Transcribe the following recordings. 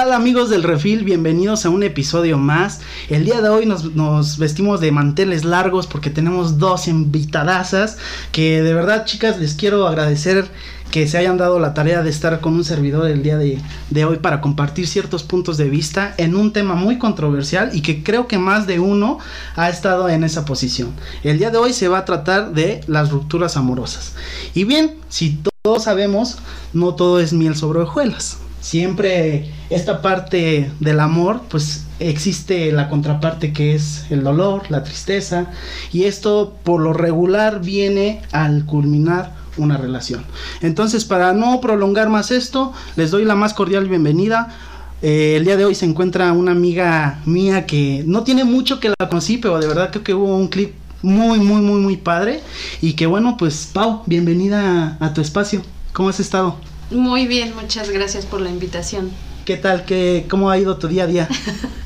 Hola, ¿qué tal amigos del Refil? Bienvenidos a un episodio más. El día de hoy nos, nos, vestimos de manteles largos porque tenemos dos invitadasas que de verdad chicas les quiero agradecer que se hayan dado la tarea de estar con un servidor el día de, de, hoy para compartir ciertos puntos de vista en un tema muy controversial y que creo que más de uno ha estado en esa posición. El día de hoy se va a tratar de las rupturas amorosas. Y bien, si todos sabemos, no todo es miel sobre hojuelas siempre esta parte del amor, pues existe la contraparte que es el dolor, la tristeza, y esto por lo regular viene al culminar una relación. Entonces, para no prolongar más esto, les doy la más cordial bienvenida. Eh, el día de hoy se encuentra una amiga mía que no tiene mucho que la conocí, pero de verdad creo que hubo un clip muy, muy, muy, muy padre. Y que bueno, pues Pau, bienvenida a, a tu espacio. ¿Cómo has estado? Muy bien, muchas gracias por la invitación. ¿Qué tal? ¿Qué, ¿Cómo ha ido tu día a día?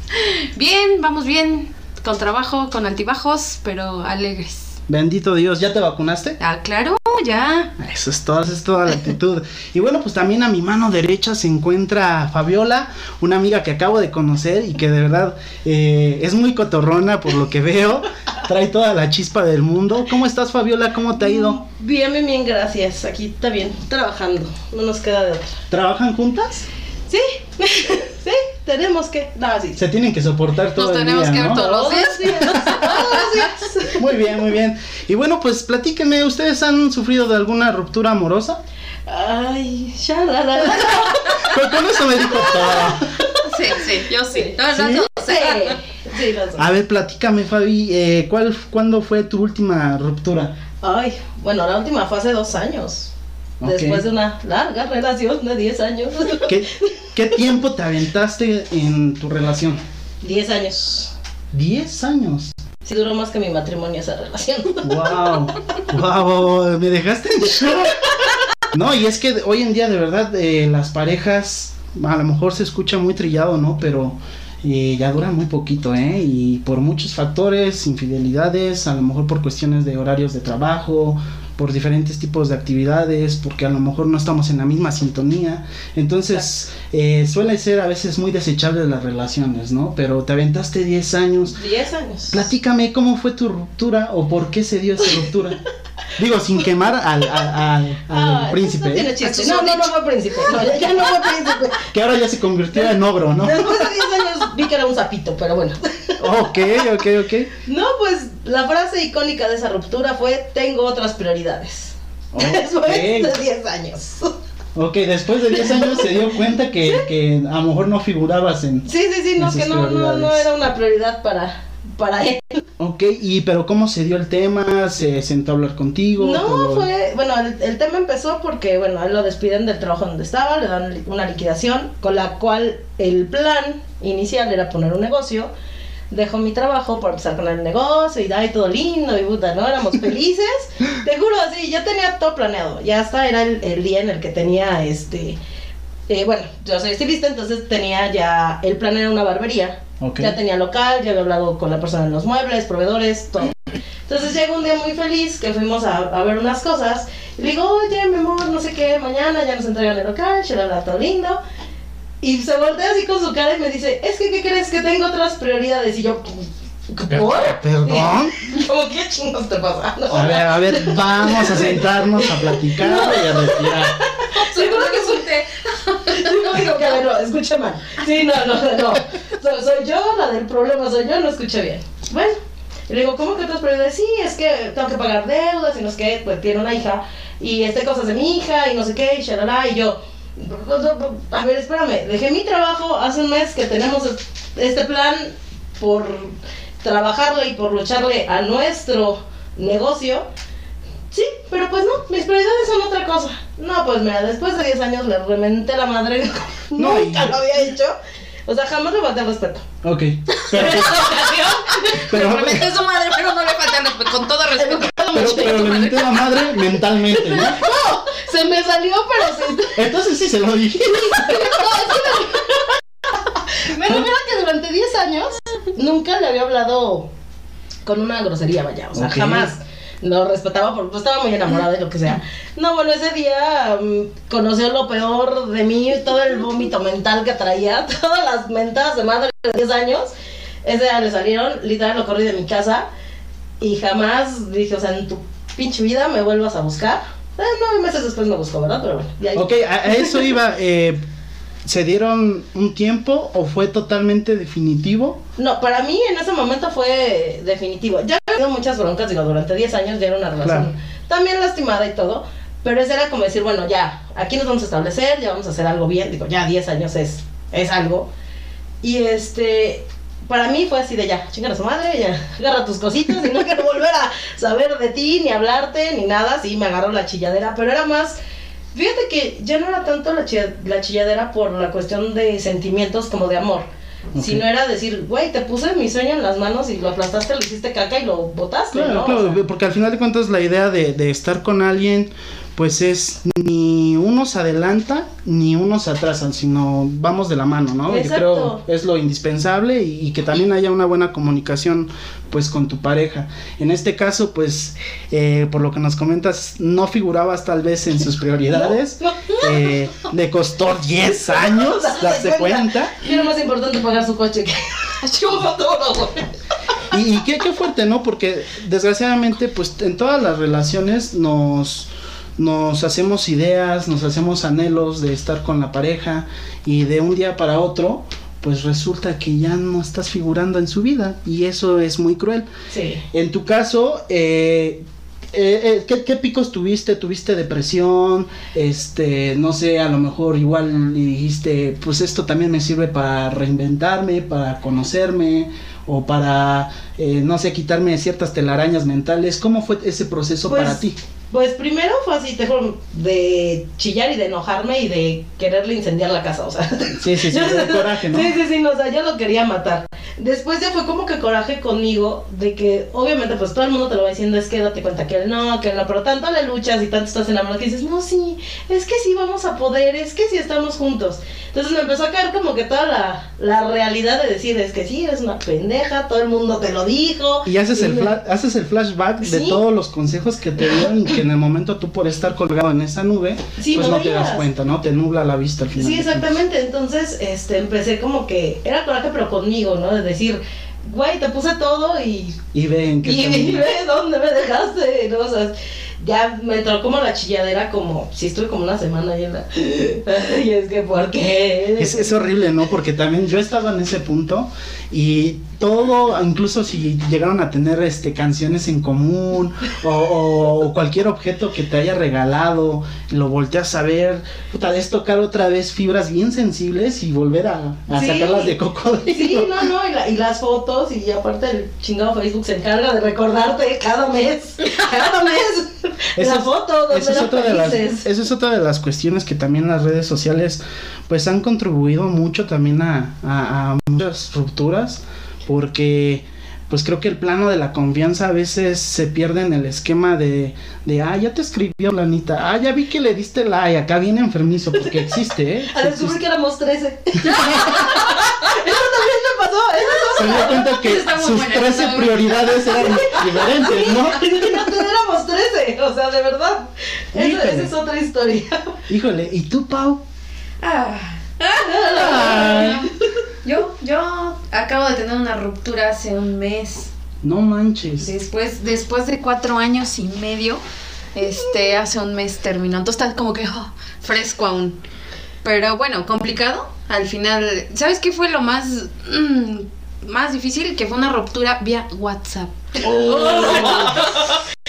bien, vamos bien, con trabajo, con altibajos, pero alegres. Bendito Dios, ¿ya te vacunaste? Ah, claro, ya. Eso es todo, eso es toda la actitud. y bueno, pues también a mi mano derecha se encuentra Fabiola, una amiga que acabo de conocer y que de verdad eh, es muy cotorrona por lo que veo. Trae toda la chispa del mundo. ¿Cómo estás, Fabiola? ¿Cómo te ha ido? Bien, bien, bien, gracias. Aquí está bien, trabajando. No nos queda de otra. ¿Trabajan juntas? Sí, sí, tenemos que. No, sí. Se tienen que soportar todo Nos el tenemos día, que ver ¿no? todos los días. Todos los días. Muy bien, muy bien. Y bueno, pues platíquenme, ¿ustedes han sufrido de alguna ruptura amorosa? Ay, ya, la, la, la. Con, con eso me dijo todo. Sí, sí, yo sí. No, no, ¿Sí? no, Sí, dos. A ver, platícame, Fabi, eh, ¿cuál, ¿cuándo fue tu última ruptura? Ay, bueno, la última fue hace dos años. Después de una larga relación de 10 años. ¿Qué, ¿Qué tiempo te aventaste en tu relación? 10 años. ¿Diez años? Sí duró más que mi matrimonio esa relación. Wow, wow, me dejaste en shock. No, y es que hoy en día de verdad eh, las parejas, a lo mejor se escucha muy trillado, ¿no? Pero eh, ya duran muy poquito, ¿eh? Y por muchos factores, infidelidades, a lo mejor por cuestiones de horarios de trabajo, por diferentes tipos de actividades, porque a lo mejor no estamos en la misma sintonía. Entonces, eh, suele ser a veces muy desechable las relaciones, ¿no? Pero te aventaste 10 años. 10 años. Platícame cómo fue tu ruptura o por qué se dio esa ruptura. Digo, sin quemar al, al, al- al Ah, príncipe, No, tiene ¿eh? chiste. No, no, no hechos. fue príncipe. No, ya, ya no fue príncipe. que ahora ya se convirtió en ogro, ¿no? Después de 10 años vi que era un sapito, pero bueno. Ok, ok, ok. No, pues la frase icónica de esa ruptura fue: Tengo otras prioridades. Después de Ok, 10 años. ok, después de 10 años se dio cuenta que, que a lo mejor no figurabas en... Sí, sí, sí, no, que no, no, no era una prioridad para, para él. Ok, y pero ¿cómo se dio el tema? ¿Se sentó a hablar contigo? No, fue, bueno, el, el tema empezó porque, bueno, a él lo despiden del trabajo donde estaba, le dan una liquidación, con la cual el plan inicial era poner un negocio. Dejo mi trabajo para empezar con el negocio y ay, todo lindo y puta, ¿no? Éramos felices. Te juro, así, yo tenía todo planeado. Ya hasta era el, el día en el que tenía este. eh, bueno, yo soy estilista, entonces tenía ya. El plan era una barbería. Ya tenía local, ya había hablado con la persona en los muebles, proveedores, todo. Entonces llega un día muy feliz que fuimos a, a ver unas cosas. Y le digo, oye, mi amor, no sé qué, mañana ya nos entregan el local, shalala, todo lindo. Y se voltea así con su cara y me dice, es que, ¿qué crees? Que tengo otras prioridades. Y yo, ¿por? ¿Perdón? ¿Cómo qué chingos te pasa? No, A ver, a ver, vamos a sentarnos a platicar y a respirar. seguro que soy Digo, digo que a ver, no, escuché mal. Sí, no, no, no. Soy, yo, la del problema soy yo, no escuché bien. Bueno, y le digo, ¿cómo que otras prioridades? Sí, es que tengo que pagar deudas y no sé qué, pues tiene una hija y este cosas de mi hija y no sé qué, y shalala, y yo, a ver, espérame, dejé mi trabajo hace un mes que tenemos este plan por trabajarle y por lucharle a nuestro negocio. Sí, pero pues no, mis prioridades son otra cosa. No, pues mira, después de 10 años le reventé la madre. No, Nunca lo había hecho. O sea, jamás le falté el respeto. Ok, pero, pero, Probablemente es su madre, pero no le falta el respeto, con todo respeto. pero, pero le menté a la madre mentalmente, ¿no? No, se me salió, pero se... Entonces sí se lo dije. Me refiero a que durante 10 años nunca le había hablado con una grosería, vaya. O sea, jamás. Lo respetaba porque estaba muy enamorada de lo que sea. No, bueno, ese día mm, conoció lo peor de mí, todo el vómito mental que traía, todas las mentadas de madre de 10 años. Ese día le salieron, literal lo corrí de mi casa y jamás dije, o sea, en tu pinche vida me vuelvas a buscar. Eh, nueve meses después me buscó, ¿verdad? Pero bueno, ahí. Ok, a, a eso iba. eh, ¿Se dieron un tiempo o fue totalmente definitivo? No, para mí en ese momento fue definitivo. Ya muchas broncas, digo, durante 10 años ya era una relación Claro. también lastimada y todo, pero ese era como decir, bueno, ya, aquí nos vamos a establecer, ya vamos a hacer algo bien, digo, ya 10 años es, es algo. Y este, para mí fue así de ya, chingar a su madre, ya, agarra tus cositas y no quiero volver a saber de ti, ni hablarte, ni nada, sí, me agarró la chilladera, pero era más... Fíjate que ya no era tanto la, chilla- la chilladera por la cuestión de sentimientos como de amor. Si no era decir, güey, te puse mi sueño en las manos y lo aplastaste, lo hiciste caca y lo botaste, Claro, ¿no? claro, O sea, porque al final de cuentas la idea de, de estar con alguien, pues es ni uno se adelanta ni uno se atrasa, sino vamos de la mano, ¿no? Yo creo es lo indispensable y, y que también haya una buena comunicación, pues con tu pareja. En este caso, pues, eh, por lo que nos comentas, no figurabas tal vez en sus prioridades. No. Eh, le costó 10 años darse cuenta. Era más importante pagar su coche que. Y, y qué, qué fuerte, ¿no? Porque desgraciadamente, pues en todas las relaciones nos, nos hacemos ideas, nos hacemos anhelos de estar con la pareja y de un día para otro, pues resulta que ya no estás figurando en su vida y eso es muy cruel. Sí. En tu caso, eh, eh, eh, ¿qué, qué picos tuviste? ¿Tuviste depresión? Este, no sé, a lo mejor igual dijiste, pues esto también me sirve para reinventarme, para conocerme o para, eh, no sé, quitarme ciertas telarañas mentales. ¿Cómo fue ese proceso Pues, para ti? Pues primero fue así, te juro, de chillar y de enojarme y de quererle incendiar la casa, o sea. Sí, sí, sí, el coraje, ¿no? Sí, sí, sí, no, o sea, yo lo quería matar. Después ya fue como que coraje conmigo de que obviamente pues todo el mundo te lo va diciendo, es que date cuenta que él no, que él no, pero tanto le luchas y tanto estás enamorado que dices, no, sí, es que sí vamos a poder, es que sí estamos juntos. Entonces me empezó a caer como que toda la, la realidad de decir, es que sí, eres una pendeja, todo el mundo te lo dijo. Y haces el, me- fla- haces el flashback de Sí. todos los consejos que te dieron y que en el momento tú por estar colgado en esa nube, Sí, pues no no te das cuenta, ¿no? Te nubla la vista al final. Sí, exactamente. Entonces, este, empecé como que era coraje, pero conmigo, ¿no? De decir, güey, te puse todo y, Y ven que y, y ve dónde me dejaste, ¿no? O sea, ya me entró como la chilladera, como si estuve como una semana en la. Y es que, ¿por qué? Es, es horrible, ¿no? Porque también yo estaba en ese punto y todo, incluso si llegaron a tener este canciones en común o, cualquier objeto que te haya regalado, lo volteas a ver, puta, es tocar otra vez fibras bien sensibles y volver a, a Sí. sacarlas de cocodrilo. Sí, no, no, y, la- y las fotos, y aparte el chingado Facebook se encarga de recordarte cada mes, cada mes, Esa la foto donde Esa es, otra de las, esa es otra de las cuestiones que también las redes sociales pues han contribuido mucho también a, a- a muchas rupturas porque pues creo que el plano de la confianza a veces se pierde en el esquema de, de ah, ya te escribió Lanita, ah, ya vi que le diste like, acá viene enfermizo porque existe, ¿eh? A Sí descubrir que éramos 13. Eso también me pasó, eso Se dio cuenta que sus buena, 13 está muy prioridades eran diferentes, ¿no? Éramos 13, o sea, de verdad. Eso- esa es otra historia. Híjole, ¿y tú, Pau? Ah, Ay, yo, yo acabo de tener una ruptura hace un mes. no manches. Después, después de cuatro años y medio, este, hace un mes terminó. Entonces está como que oh, fresco aún. Pero bueno, complicado. Al final, ¿sabes qué fue lo más, mm, más difícil? Que fue una ruptura vía WhatsApp.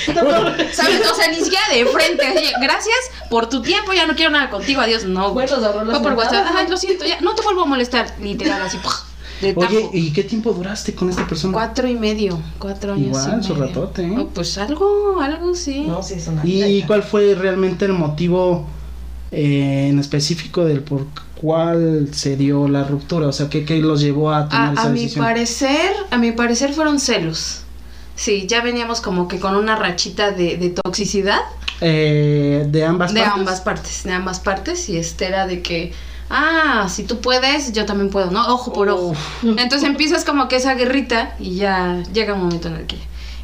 ¿Sabes? O sea, ni siquiera de frente. así, Gracias por tu tiempo, ya no quiero nada contigo, adiós. No, güey. Fue por WhatsApp. Ay, lo siento, ya. No te vuelvo a molestar. Literal, así. De. Oye, ¿y qué tiempo duraste con esta persona? Cuatro y medio. Cuatro años. Igual, y su medio. ratote, ¿eh? Oh, pues algo, algo sí. No, sí, es una ¿Y vida. cuál fue realmente el motivo eh, en específico del por cuál se dio la ruptura? O sea, ¿qué, qué los llevó a tomar A, esa a mi decisión? parecer, a mi parecer fueron celos. Sí, ya veníamos como que con una rachita de, de toxicidad Eh, ¿De ambas de partes? ambas partes, de ambas partes y este era de que, ah, si tú puedes, yo también puedo, ¿no? Ojo por ojo. Entonces empiezas como que esa guerrita y ya llega un momento en el que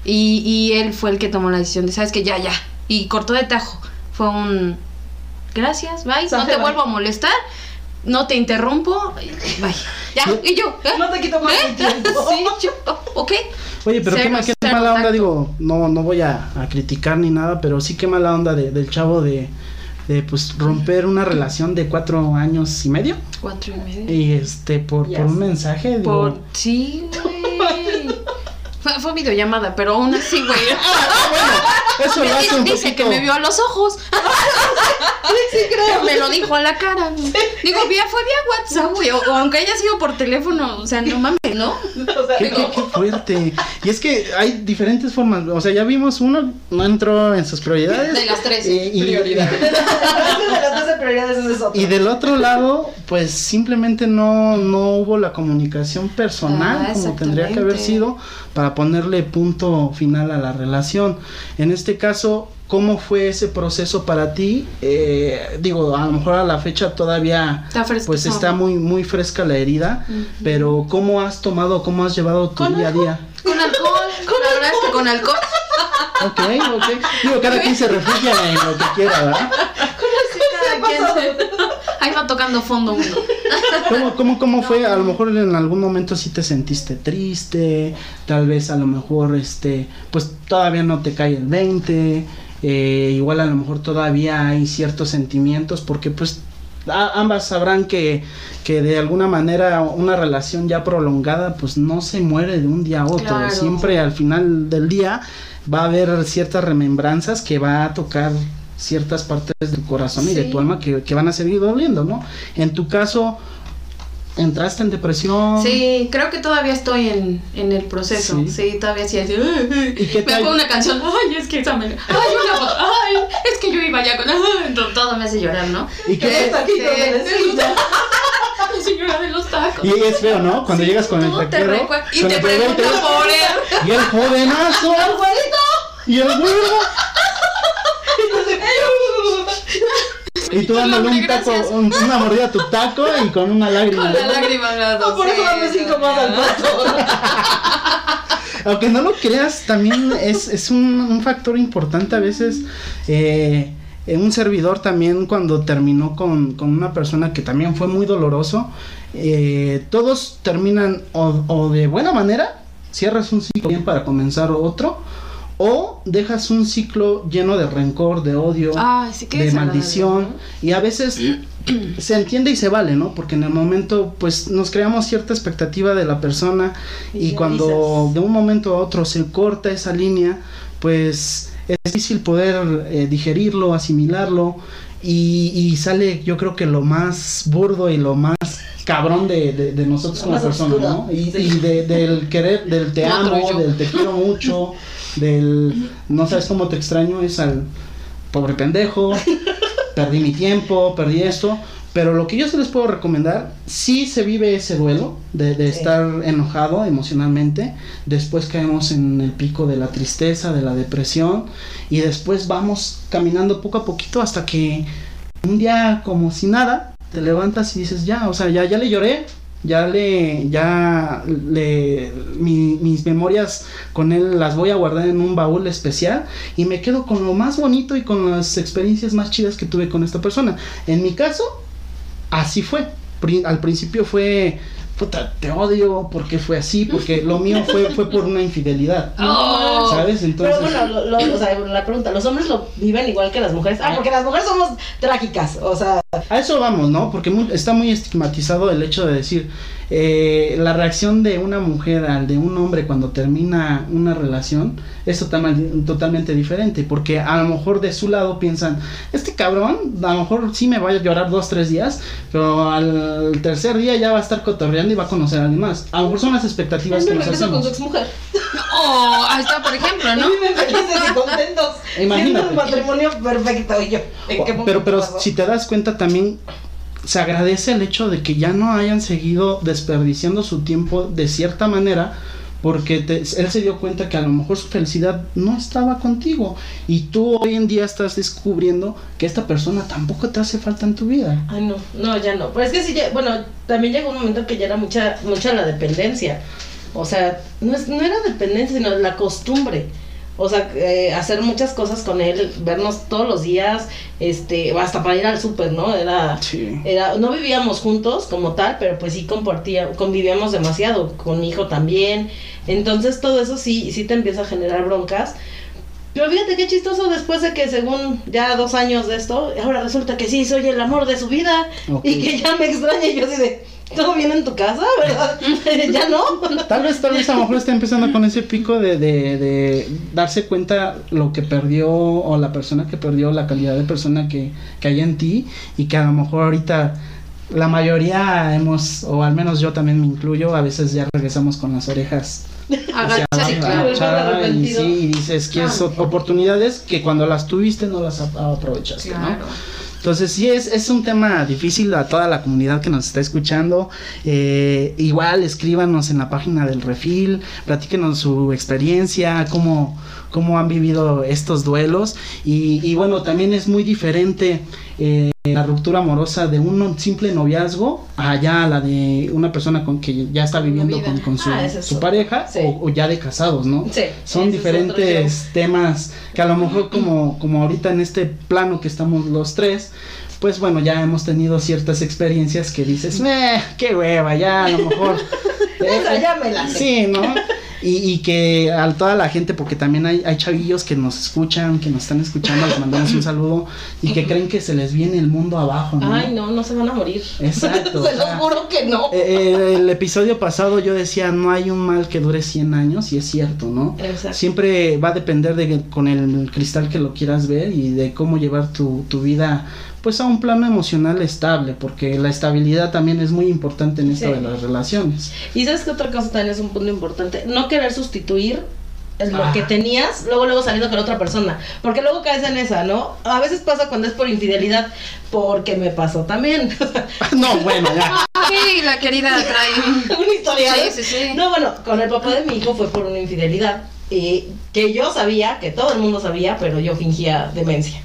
Y, y él fue el que tomó la decisión de, ¿sabes que Ya, ya. Y cortó de tajo. Fue un... Gracias, bye. No te bye. vuelvo a molestar. No te interrumpo. Bye. Ya, y yo. ¿eh? No te quito más ¿Eh? tiempo. Sí, yo, ok. Oye, pero qué, Cero, mala onda, tacto. digo, no, no voy a, a criticar ni nada, pero sí qué mala onda de- del chavo de, de pues romper una relación de cuatro años y medio Cuatro y medio. y este por, por un mensaje digo, Por... Sí, güey. Fue, fue videollamada, pero aún así, güey. eso lo hace un Dice poquito que me vio a los ojos. Sí, creo. Me lo dijo a la cara. Digo, vía, fue vía WhatsApp, güey. O, o aunque haya sido por teléfono. O sea, no mames, ¿no? O sea, Qué, qué- qué fuerte. Y es que hay diferentes formas. O sea, ya vimos uno, no entró en sus prioridades. De las tres Y- y- prioridades. de las 12 prioridades es otro. Y del otro lado, pues simplemente no, no hubo la comunicación personal Ah, como tendría que haber sido para ponerle punto final a la relación. En este caso, ¿cómo fue ese proceso para ti? Eh, digo, a lo mejor a la fecha todavía Está pues está muy, muy fresca la herida, pero ¿cómo has tomado, cómo has llevado tu Con día a día? Con alcohol. la verdad es que con alcohol. Ok, ok. Digo, cada quien se refugia en lo que quiera, ¿verdad? Cada quien se- Ahí va tocando fondo uno. ¿Cómo, cómo, cómo fue? A lo mejor en algún momento sí te sentiste triste, tal vez a lo mejor, este, pues todavía no te cae el 20, eh, igual a lo mejor todavía hay ciertos sentimientos, porque pues a- ambas sabrán que, que de alguna manera una relación ya prolongada pues no se muere de un día a otro, Claro. siempre al final del día va a haber ciertas remembranzas que va a tocar ciertas partes de tu corazón y de Sí. tu alma que, que van a seguir doliendo, ¿no? En tu caso, ¿entraste en depresión? Sí, creo que todavía estoy en, en el proceso. Sí. Sí, todavía sí. ¿Y qué me tal? pongo una canción. Ay, es que esa me. Ay, una foto. Ay, es que yo iba ya con. Ay, todo me hace llorar, ¿no? ¿Y qué la Este. La señora de los tacos. Y es feo, ¿no? Cuando Sí, llegas con el te taquero Y con te el taquero y te- preguntan por él. y el jovenazo y el güero y tú Hola, dándole un taco, un- una mordida a tu taco y con una lágrima. Con lágrima al lado. Por eso dame cinco más al pato. Aunque no lo creas, también es, es un, un factor importante a veces. eh, en un servidor también cuando terminó con, con una persona que también fue muy doloroso, eh, todos terminan o, o de buena manera, cierras un ciclo bien para comenzar otro, o dejas un ciclo lleno de rencor, de odio, Ay, sí que de maldición ¿no? y a veces se entiende y se vale, ¿no? Porque en el momento pues nos creamos cierta expectativa de la persona y, Y cuando de un momento a otro se corta esa línea, pues es difícil poder eh, digerirlo, asimilarlo y, y sale yo creo que lo más burdo y lo más cabrón de, de- de nosotros como personas. ¿no? Y, Sí. y de- del querer, del te amo, del te quiero mucho, del no sabes cómo te extraño, es al pobre pendejo, perdí mi tiempo, perdí esto. Pero lo que yo se les puedo recomendar, sí se vive ese duelo de, de Sí. estar enojado emocionalmente, después caemos en el pico de la tristeza, de la depresión, y después vamos caminando poco a poquito hasta que un día como si nada, te levantas y dices, ya, o sea, ya, ya le lloré, ya le, ya le, mi- mis memorias con él las voy a guardar en un baúl especial y me quedo con lo más bonito y con las experiencias más chidas que tuve con esta persona. En mi caso, así fue. Al principio fue, puta, te odio porque fue así, porque lo mío fue, fue por una infidelidad. Oh. ¿Sabes? Entonces... Pero bueno, lo, lo- o sea, la pregunta, ¿los hombres lo viven igual que las mujeres? Ah, porque las mujeres somos trágicas, o sea, A eso vamos, ¿no? Porque mu- está muy estigmatizado el hecho de decir eh, la reacción de una mujer al de un hombre cuando termina una relación es total- totalmente diferente. Porque a lo mejor de su lado piensan, este cabrón, a lo mejor sí me vaya a llorar dos, tres días, pero al tercer día ya va a estar cotorreando y va a conocer a alguien más. A lo mejor son las expectativas que nos regresa con su hacemos. exmujer. Oh, ahí está, por ejemplo, ¿no? Felices y contentos. Imagínate. Siendo un matrimonio perfecto. Y yo, ¿en qué Pero, pero pasó? si te das cuenta también se agradece el hecho de que ya no hayan seguido desperdiciando su tiempo de cierta manera porque te- él se dio cuenta que a lo mejor su felicidad no estaba contigo y tú hoy en día estás descubriendo que esta persona tampoco te hace falta en tu vida. Ay, no, no, ya no. Pero es que sí, bueno, también llegó un momento que ya era mucha, mucha la dependencia. O sea, no, es, no era dependencia, sino la costumbre. O sea, eh, hacer muchas cosas con él, vernos todos los días, este, hasta para ir al súper, ¿no? Era, Sí. era, no vivíamos juntos como tal, pero pues sí compartía, convivíamos demasiado, con mi hijo también. Entonces todo eso sí, sí te empieza a generar broncas. Pero fíjate qué chistoso después de que según ya dos años de esto, ahora resulta que sí, soy el amor de su vida y que ya me extraña y yo así de, ¿todo bien en tu casa? ¿Verdad? ya no. Tal vez, tal vez a lo mejor está empezando con ese pico de, de, de darse cuenta lo que perdió o la persona que perdió, la calidad de persona que, que hay en ti y que a lo mejor ahorita la mayoría hemos, o al menos yo también me incluyo, a veces ya regresamos con las orejas hacia Agacha, sí, abajo, claro. agachada, y sí, y dices que es Ah. oportunidades que cuando las tuviste no las ap- aprovechaste, ¿no? Entonces sí es, es un tema difícil a toda la comunidad que nos está escuchando. Eh, igual escríbanos en la página del refil, platíquenos su experiencia, cómo, cómo han vivido estos duelos. Y, y bueno, también es muy diferente eh, la ruptura amorosa de un simple noviazgo allá a la de una persona con que ya está viviendo con, con su, Ah, es su pareja Sí. o, o ya de casados, ¿no? Sí, Son diferentes temas que a lo mejor como, como ahorita en este plano que estamos los tres, pues bueno, ya hemos tenido ciertas experiencias que dices, "Meh, qué hueva, ya a lo mejor. Esa ya me la sé. Sí, ¿no? Y, y que a toda la gente, porque también hay, hay chavillos que nos escuchan, que nos están escuchando, les mandamos un saludo y que creen que se les viene el mundo abajo, ¿no? Ay, no, no se van a morir. Exacto, se los juro que no. Eh, eh, el episodio pasado yo decía, no hay un mal que dure 100 años, y es cierto, ¿no? Exacto. Siempre va a depender de con el cristal que lo quieras ver y de cómo llevar tu, tu vida pues a un plano emocional estable, porque la estabilidad también es muy importante en esto Sí. de las relaciones. Y sabes que otra cosa también es un punto importante, no querer sustituir es lo Ah. que tenías, luego luego saliendo con otra persona, porque luego caes en esa, ¿no? A veces pasa cuando es por infidelidad, porque me pasó también. no, bueno, ya. Sí, la querida trae. una historia. Sí, ¿no? sí, sí. No, bueno, con el papá de mi hijo fue por una infidelidad. Y que yo sabía, que todo el mundo sabía, pero yo fingía demencia.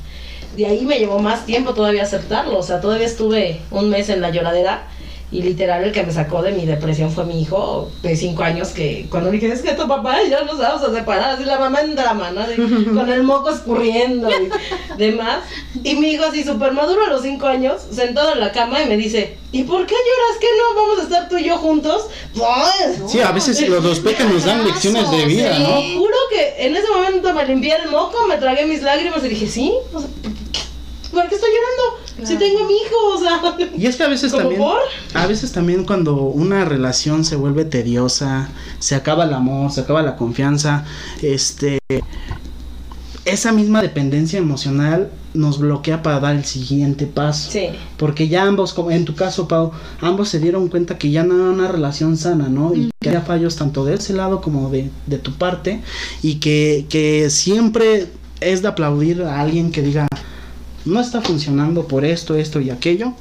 De ahí me llevó más tiempo todavía aceptarlo. O sea, todavía estuve un mes en la lloradera. Y literal, el que me sacó de mi depresión fue mi hijo de cinco años. Que cuando dije, es que tu papá y yo nos vamos a separar, así la mamá en drama, ¿no? De- con el moco escurriendo y demás. Y mi hijo, así súper maduro a los cinco años, sentado en la cama y me dice, ¿y por qué lloras que no vamos a estar tú y yo juntos? Pues, Sí, a veces los, los pecas nos dan lecciones de vida, Sí. ¿no? Juro que en ese momento me limpié el moco, me tragué mis lágrimas y dije, sí, o sea, ¿por qué estoy llorando? Si tengo a mi hijo, o sea. Y es que a veces ¿Cómo también, por? a veces también cuando una relación se vuelve tediosa, se acaba el amor, se acaba la confianza, este, esa misma dependencia emocional nos bloquea para dar el siguiente paso. Sí. Porque ya ambos, como en tu caso, Pau, ambos se dieron cuenta que ya no era una relación sana, ¿no? Y que había fallos tanto de ese lado como de, de tu parte. Y que, que siempre es de aplaudir a alguien que diga, no está funcionando por esto, esto y aquello.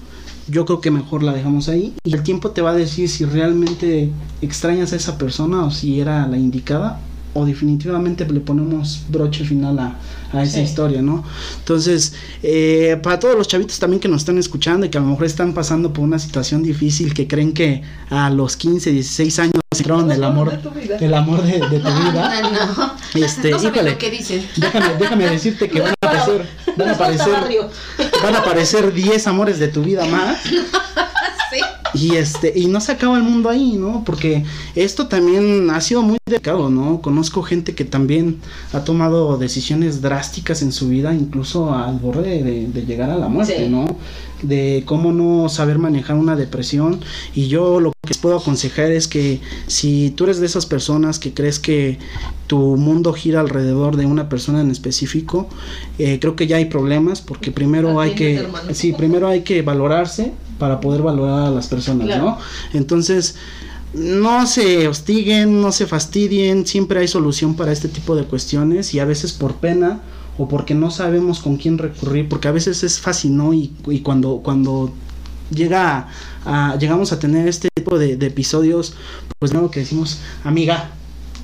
Yo creo que mejor la dejamos ahí. Y el tiempo te va a decir si realmente extrañas a esa persona o si era la indicada. O definitivamente le ponemos broche final a, a esa Sí. historia, ¿no? Entonces, eh, para todos los chavitos también que nos están escuchando y que a lo mejor están pasando por una situación difícil, que creen que a los 15, 16 años encontraron el amor, el amor de, de tu vida. No, no. Este, no saben híjole. lo que dicen. Déjame, déjame decirte que van a aparecer, van a aparecer, van a aparecer 10 amores de tu vida más. Y este, y no se acaba el mundo ahí, ¿no? Porque esto también ha sido muy delicado, ¿no? Conozco gente que también ha tomado decisiones drásticas en su vida, incluso al borde de, de llegar a la muerte, Sí. ¿no? De cómo no saber manejar una depresión. Y yo lo que les puedo aconsejar es que si tú eres de esas personas que crees que tu mundo gira alrededor de una persona en específico, eh, creo que ya hay problemas porque primero hay que, hermano. sí, primero hay que valorarse para poder valorar a las personas, Claro. ¿no? Entonces, no se hostiguen, no se fastidien, siempre hay solución para este tipo de cuestiones y a veces por pena o porque no sabemos con quién recurrir, porque a veces es fácil, ¿no? Y, y cuando, cuando llega a, a- llegamos a tener este tipo de, de episodios, pues no que decimos, amiga,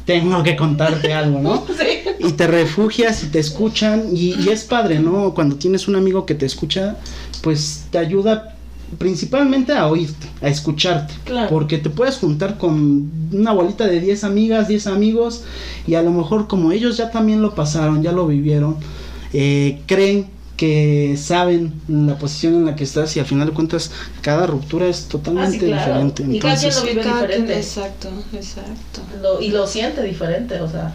tengo que contarte algo, ¿no? Sí. y te refugias y te escuchan y, y es padre, ¿no? Cuando tienes un amigo que te escucha, pues te ayuda principalmente a oírte, a escucharte. Claro. Porque te puedes juntar con una bolita de 10 amigas, 10 amigos, y a lo mejor como ellos ya también lo pasaron, ya lo vivieron, eh, creen que saben la posición en la que estás y al final de cuentas cada ruptura es totalmente Ah, sí, claro. diferente. Y cada quien lo vive quien- diferente. exacto, exacto. Lo- y lo siente diferente, o sea.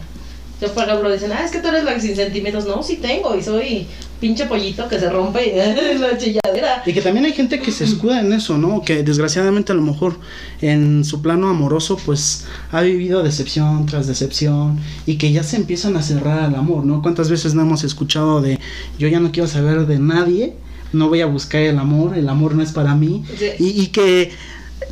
Yo, por ejemplo, dicen, ah, es que tú eres la sin sentimientos. No, sí tengo, y soy pinche pollito que se rompe y la chilladera. Y que también hay gente que se escuda en eso, ¿no? Que desgraciadamente a lo mejor en su plano amoroso pues ha vivido decepción tras decepción y que ya se empiezan a cerrar al amor, ¿no? ¿Cuántas veces no hemos escuchado de yo ya no quiero saber de nadie, no voy a buscar el amor, el amor no es para mí? Sí. Y, y que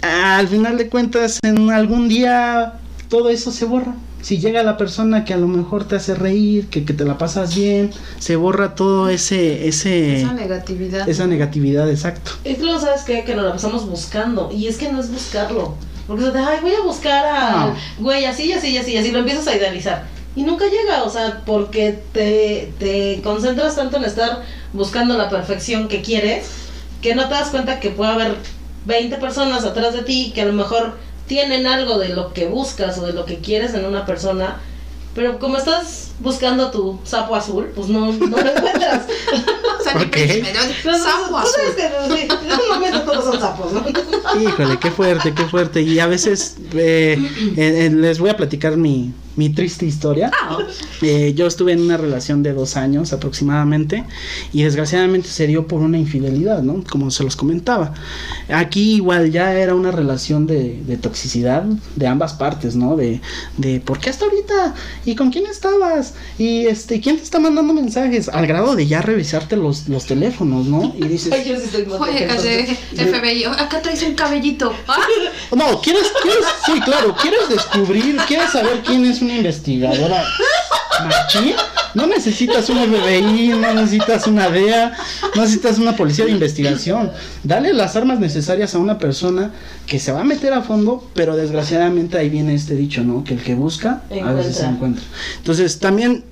al final de cuentas en algún día todo eso se borra. Si llega la persona que a lo mejor te hace reír, que, que te la pasas bien, se borra todo ese, ese, Esa negatividad. esa negatividad, exacto. Es que lo sabes qué? que nos la pasamos buscando. Y es que no es buscarlo. Porque se te, ay, voy a buscar a. No. Güey, así, así, así, así. Lo empiezas a idealizar. Y nunca llega, o sea, porque te, te concentras tanto en estar buscando la perfección que quieres, que no te das cuenta que puede haber 20 personas atrás de ti que a lo mejor tienen algo de lo que buscas o de lo que quieres en una persona. Pero como estás buscando tu sapo azul, pues no, no lo encuentras. Príncipe, ¿no? Pero, Sapo tú azul. en un momento todos son sapos, ¿no? Híjole, qué fuerte, qué fuerte. Y a veces eh, les voy a platicar mi, mi triste historia. Ah, Eh, yo estuve en una relación de dos años aproximadamente y desgraciadamente se dio por una infidelidad, ¿no? Como se los comentaba. Aquí igual ya era una relación de, de toxicidad de ambas partes, ¿no? De, de ¿por qué hasta ahorita? ¿Y con quién estabas? ¿Y este quién te está mandando mensajes? Al grado de ya revisarte los, los teléfonos, ¿no? Y dices... Oye, caché, entonces. FBI, acá traes un cabellito. Ah, No, ¿quieres, quieres, sí, claro, quieres descubrir, quieres saber quién es una investigadora machín? No necesitas un FBI, no necesitas una DEA, no necesitas una policía de investigación. Dale las armas necesarias a una persona que se va a meter a fondo, pero desgraciadamente ahí viene este dicho, ¿no? Que el que busca a veces se Encuentra. encuentra. Entonces, también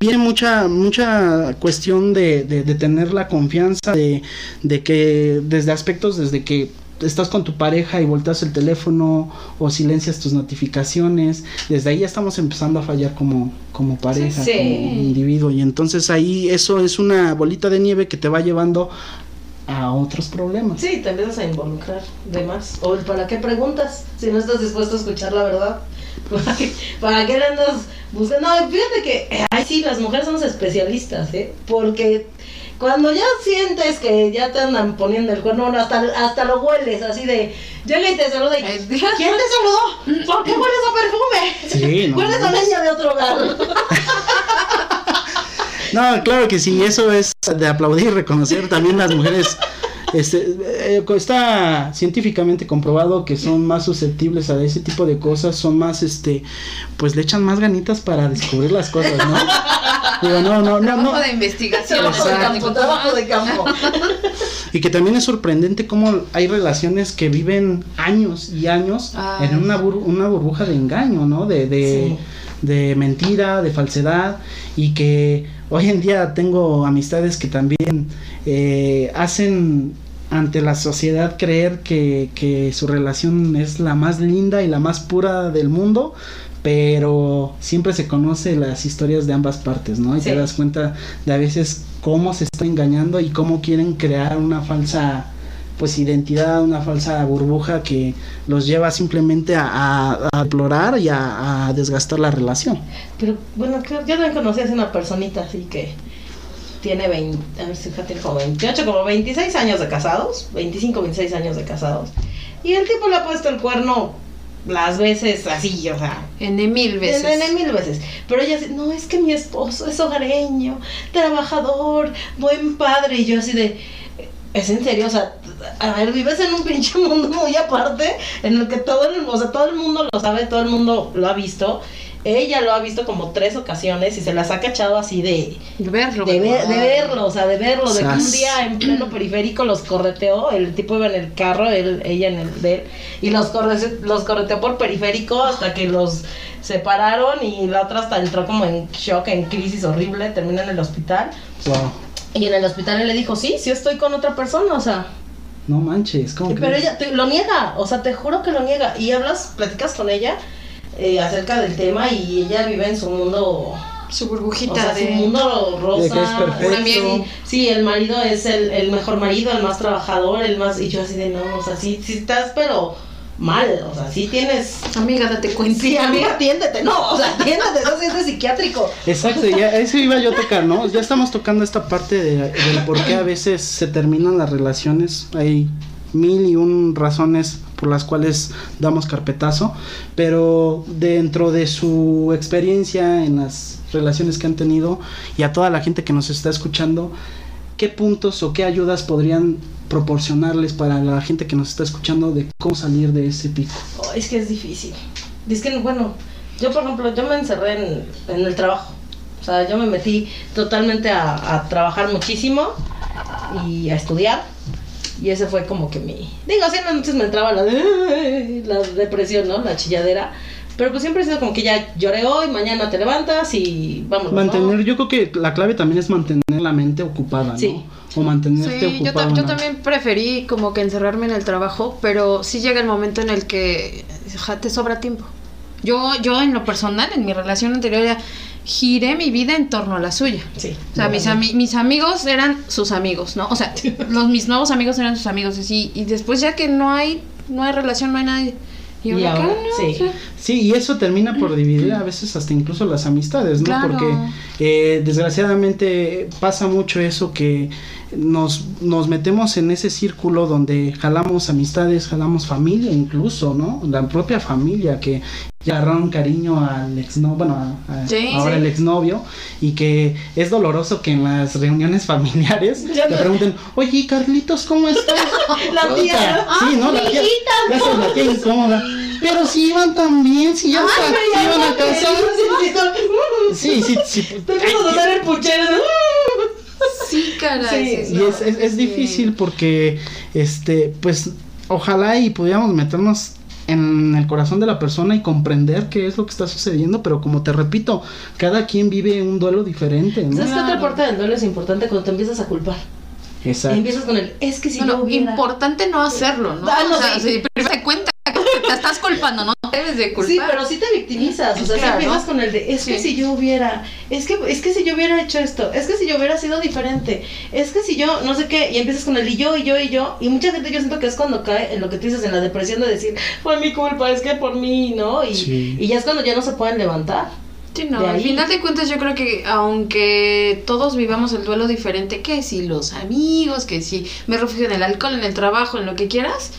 viene mucha mucha cuestión de, de, de tener la confianza de, de que desde aspectos desde que estás con tu pareja y volteas el teléfono o silencias tus notificaciones desde ahí ya estamos empezando a fallar como como pareja Sí. como individuo y entonces ahí eso es una bolita de nieve que te va llevando a otros problemas Sí, te empiezas a involucrar de más. O para qué preguntas si no estás dispuesto a escuchar la verdad. ¿Para qué, para qué le andas buscando? No, fíjate que, eh, ay, sí, las mujeres somos especialistas, ¿eh? Porque cuando ya sientes que ya te andan poniendo el cuerno, bueno, hasta, hasta lo hueles, así de, llega y te saluda y, ¿quién te saludó? ¿Por qué hueles a perfume? Sí, no, Hueles no. a leña de otro hogar. No, claro que sí, eso es de aplaudir y reconocer también las mujeres. Este, eh, está científicamente comprobado que son más susceptibles a ese tipo de cosas, son más, este, pues le echan más ganitas para descubrir las cosas, ¿no? Digo, no, no, no, trabajo no. de investigación. Trabajo de campo, trabajo de campo. Y que también es sorprendente cómo hay relaciones que viven años y años Ah. en una, bur- una burbuja de engaño, ¿no? De, de, Sí. de mentira, de falsedad y que hoy en día tengo amistades que también eh, hacen ante la sociedad creer que, que su relación es la más linda y la más pura del mundo, pero siempre se conoce las historias de ambas partes, ¿no? Y Sí. te das cuenta de a veces cómo se está engañando y cómo quieren crear una falsa pues identidad, una falsa burbuja que los lleva simplemente a, a- a explorar y a, a desgastar la relación. Pero bueno, creo- yo también conocí a una personita así que tiene 20, a ver si tiene como 28, como 26 años de casados, 25, 26 años de casados. Y el tipo le ha puesto el cuerno las veces así, o sea, En mil veces. en- en mil veces. Pero ella dice, no, es que mi esposo es hogareño, trabajador, buen padre. Y yo así de, ¿es en serio? O sea, a ver, vives en un pinche mundo muy aparte, en el que todo el, o sea, todo el mundo lo sabe, todo el mundo lo ha visto. Ella lo ha visto como tres ocasiones y se las ha cachado así de, De verlo. de, ver- de verlo, o sea, de verlo, de que un día en pleno periférico los correteó, el tipo iba en el carro, él, ella en el de él, y los, corre- los correteó por periférico hasta que los separaron y la otra hasta entró como en shock, en crisis horrible, termina en el hospital. Wow. Y en el hospital él le dijo, sí, sí estoy con otra persona, o sea, No manches, ¿cómo Pero crees? ella te- lo niega, o sea, te juro que lo niega. Y hablas, platicas con ella eh, acerca del tema y ella vive en su mundo, Su o burbujita sea, de... su mundo rosa. De que es perfecto. Sí, sí, el marido es el, el mejor marido, el más trabajador, el más... Y yo así de, no, o sea, sí, sí estás, pero mal, o sea, sí tienes... Amiga, date cuenta. Sí, amiga, atiéndete, no, o sea, atiéndete, eso sí es de psiquiátrico. Exacto, ya eso iba yo a tocar, ¿no? Ya estamos tocando esta parte de, del por qué a veces se terminan las relaciones. Hay mil y un razones por las cuales damos carpetazo, pero dentro de su experiencia en las relaciones que han tenido y a toda la gente que nos está escuchando, ¿qué puntos o qué ayudas podrían proporcionarles para la gente que nos está escuchando de cómo salir de ese pico? Oh, es que es difícil. Es que, bueno, yo por ejemplo, yo me encerré en, en el trabajo. O sea, yo me metí totalmente a, a trabajar muchísimo y a estudiar. Y ese fue como que mi... Digo, las noches me entraba la, de- la depresión, ¿no? La chilladera. Pero pues siempre ha sido como que ya lloré hoy, mañana te levantas y vamos. Mantener, yo creo que la clave también es mantener la mente ocupada, ¿no? O mantenerte Sí, yo, ocupado. yo también preferí como que encerrarme en el trabajo, pero sí llega el momento en el que ja, te sobra tiempo. Yo, yo en lo personal, en mi relación anterior, ya giré mi vida en torno a la suya. Sí. O sea, mis, ami- mis amigos eran sus amigos, ¿no? O sea, los, mis nuevos amigos eran sus amigos, así. Y después ya que no hay, no hay relación, no hay nadie. Y, Y ahora, sí. o sea, Sí, y eso termina por dividir a veces hasta incluso las amistades, ¿no? Claro. Porque eh, desgraciadamente pasa mucho eso que nos, nos metemos en ese círculo donde jalamos amistades, jalamos familia incluso, ¿no? La propia familia que ya agarraron cariño al exnovio, bueno, a- a- Sí, ahora sí. el exnovio, y que es doloroso que en las reuniones familiares te no- pregunten, oye, Carlitos, ¿cómo estás? La tía. Sí, ¿no? La tía, ya sabes, la tía incómoda. Pero si iban tan bien, si ya ya iban a no, casa. sí, sí, sí. Te empiezas a dar el puchero. ¿No? Sí, caray. Sí, sí, Y es, es, es sí. difícil porque, este, pues, ojalá y pudiéramos meternos en el corazón de la persona y comprender qué es lo que está sucediendo, pero como te repito, cada quien vive un duelo diferente, ¿no? ¿Sabes qué otra parte del duelo es importante cuando te empiezas a culpar? Exacto. Empiezas con el, es que si Bueno, hubiera... importante no hacerlo, ¿no? Ah, no, o sea, sí. si primero te cuenta que te estás culpando, no debes de culpar. Sí, pero sí te victimizas, o sea, Claro. si empiezas con el de, es que Sí. si yo hubiera, es que, es que si yo hubiera hecho esto, es que si yo hubiera sido diferente, es que si yo, no sé qué, y empiezas con el y yo, y yo, y yo, y mucha gente yo siento que es cuando cae en lo que tú dices, en la depresión de decir, fue mi culpa, es que por mí, ¿no? Y, Sí. y ya es cuando ya no se pueden levantar. Sí, no, al final de cuentas yo creo que aunque todos vivamos el duelo diferente, que si los amigos, que si me refugio en el alcohol, en el trabajo, en lo que quieras,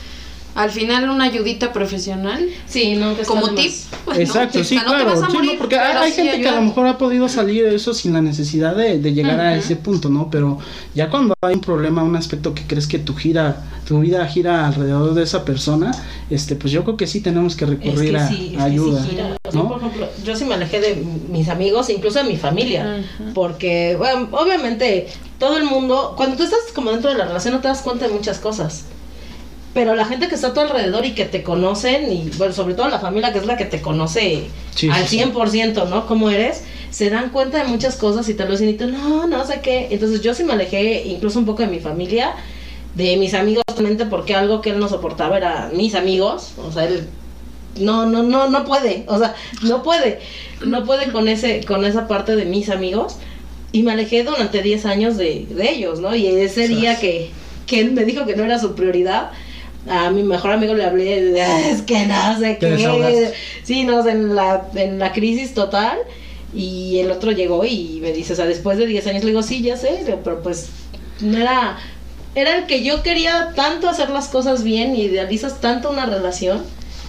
al final una ayudita profesional Sí, está como tip. pues, ¿no? Exacto, O sí, sea, no te claro. vas a sí, no, morir, porque hay, pero hay sí gente que a lo mejor ha podido salir de eso sin la necesidad de, de llegar a ese punto, ¿no? Pero ya cuando hay un problema, un aspecto que crees que tu gira, tu vida gira alrededor de esa persona, este, pues yo creo que sí tenemos que Es recurrir que a, sí, es a que sí ayuda, gira. O sea, ¿no? por ejemplo, yo sí me alejé de mis amigos, incluso de mi familia. Porque, bueno, obviamente, todo el mundo, cuando tú estás como dentro de la relación, no te das cuenta de muchas cosas. Pero la gente que está a tu alrededor y que te conocen, y bueno, sobre todo la familia que es la que te conoce Sí, al sí, sí. 100%, ¿no? Cómo eres, se dan cuenta de muchas cosas y lo dicen y tú, no, no sé qué. Entonces yo sí me alejé incluso un poco de mi familia, de mis amigos, solamente porque algo que él no soportaba era mis amigos. O sea, él no, no, no, no puede. O sea, no puede. No puede con ese, con esa parte de mis amigos. Y me alejé durante 10 años de, de ellos, ¿no? Y ese día que, que él me dijo que no era su prioridad, a mi mejor amigo le hablé, "Ah, es que no sé qué. Sí, no, en la, en la crisis total. Y el otro llegó y me dice, o sea, después de 10 años le digo, sí, ya sé, pero pues no era, era el que yo quería tanto hacer las cosas bien y idealizas tanto una relación.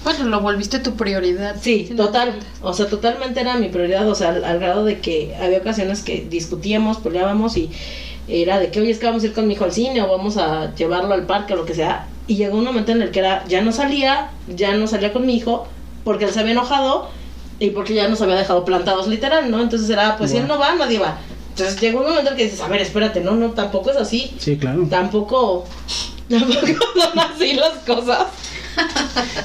Bueno, lo volviste tu prioridad. Sí, total, o sea, totalmente era mi prioridad, o sea, al, al grado de que había ocasiones que discutíamos, peleábamos y era de que, oye, es que vamos a ir con mi hijo al cine o vamos a llevarlo al parque o lo que sea. Y llegó un momento en el que era, ya no salía, ya no salía con mi hijo porque él se había enojado y porque ya nos había dejado plantados literal, ¿no? Entonces era, pues si él no va, nadie va. Entonces llegó un momento en el que dices, a ver, espérate, no, no, tampoco es así. Sí, claro. Tampoco, tampoco son así las cosas.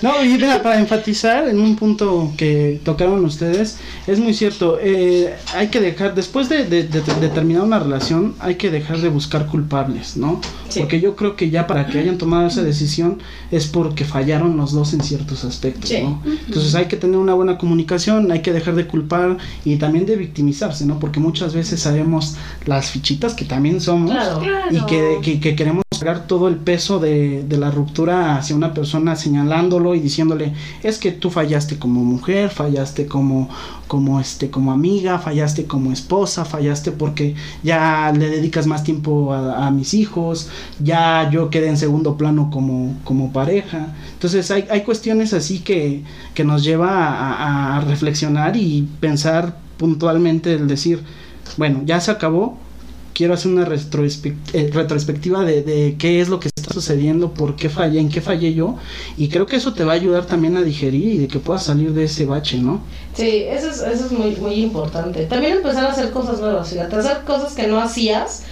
No, y mira, para enfatizar en un punto que tocaron ustedes, es muy cierto, eh, hay que dejar, después de, de- de- de terminar una relación, hay que dejar de buscar culpables, ¿no? Sí. Porque yo creo que ya para que hayan tomado esa decisión es porque fallaron los dos en ciertos aspectos, Sí. ¿no? Entonces hay que tener una buena comunicación, hay que dejar de culpar y también de victimizarse, ¿no? Porque muchas veces sabemos las fichitas que también somos Claro. Y que, que- que queremos todo el peso de, la ruptura hacia una persona señalándolo y diciéndole es que tú fallaste como mujer fallaste como como este como amiga fallaste como esposa fallaste porque ya le dedicas más tiempo a, mis hijos ya yo quedé en segundo plano como como pareja entonces hay, hay cuestiones así que, que nos lleva a reflexionar y pensar puntualmente el decir bueno ya se acabó quiero hacer una retrospec- eh, retrospectiva de, de qué es lo que está sucediendo, por qué fallé, en qué fallé yo, y creo que eso te va a ayudar también a digerir y de que puedas salir de ese bache, ¿no? Sí, eso es, eso es muy, muy importante. También empezar a hacer cosas nuevas, fíjate, hacer cosas que no hacías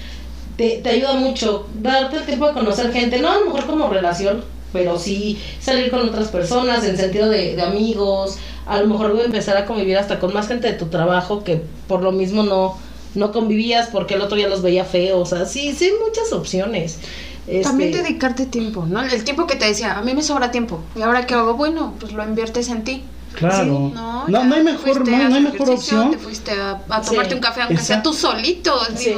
te, te ayuda mucho. Darte el tiempo de conocer gente, no a lo mejor como relación, pero sí salir con otras personas en sentido de, de amigos. A lo mejor voy a empezar a convivir hasta con más gente de tu trabajo que por lo mismo no, no convivías porque el otro ya los veía feos. O sea, sí, muchas opciones. También Este, dedicarte tiempo, ¿no? El tiempo que te decía, a mí me sobra tiempo. ¿Y ahora qué hago? Bueno, pues lo inviertes en ti. Claro. No, no, no hay mejor, no, hay mejor opción. Te fuiste a, a tomarte Sí. un café, aunque sea tú solito. sí.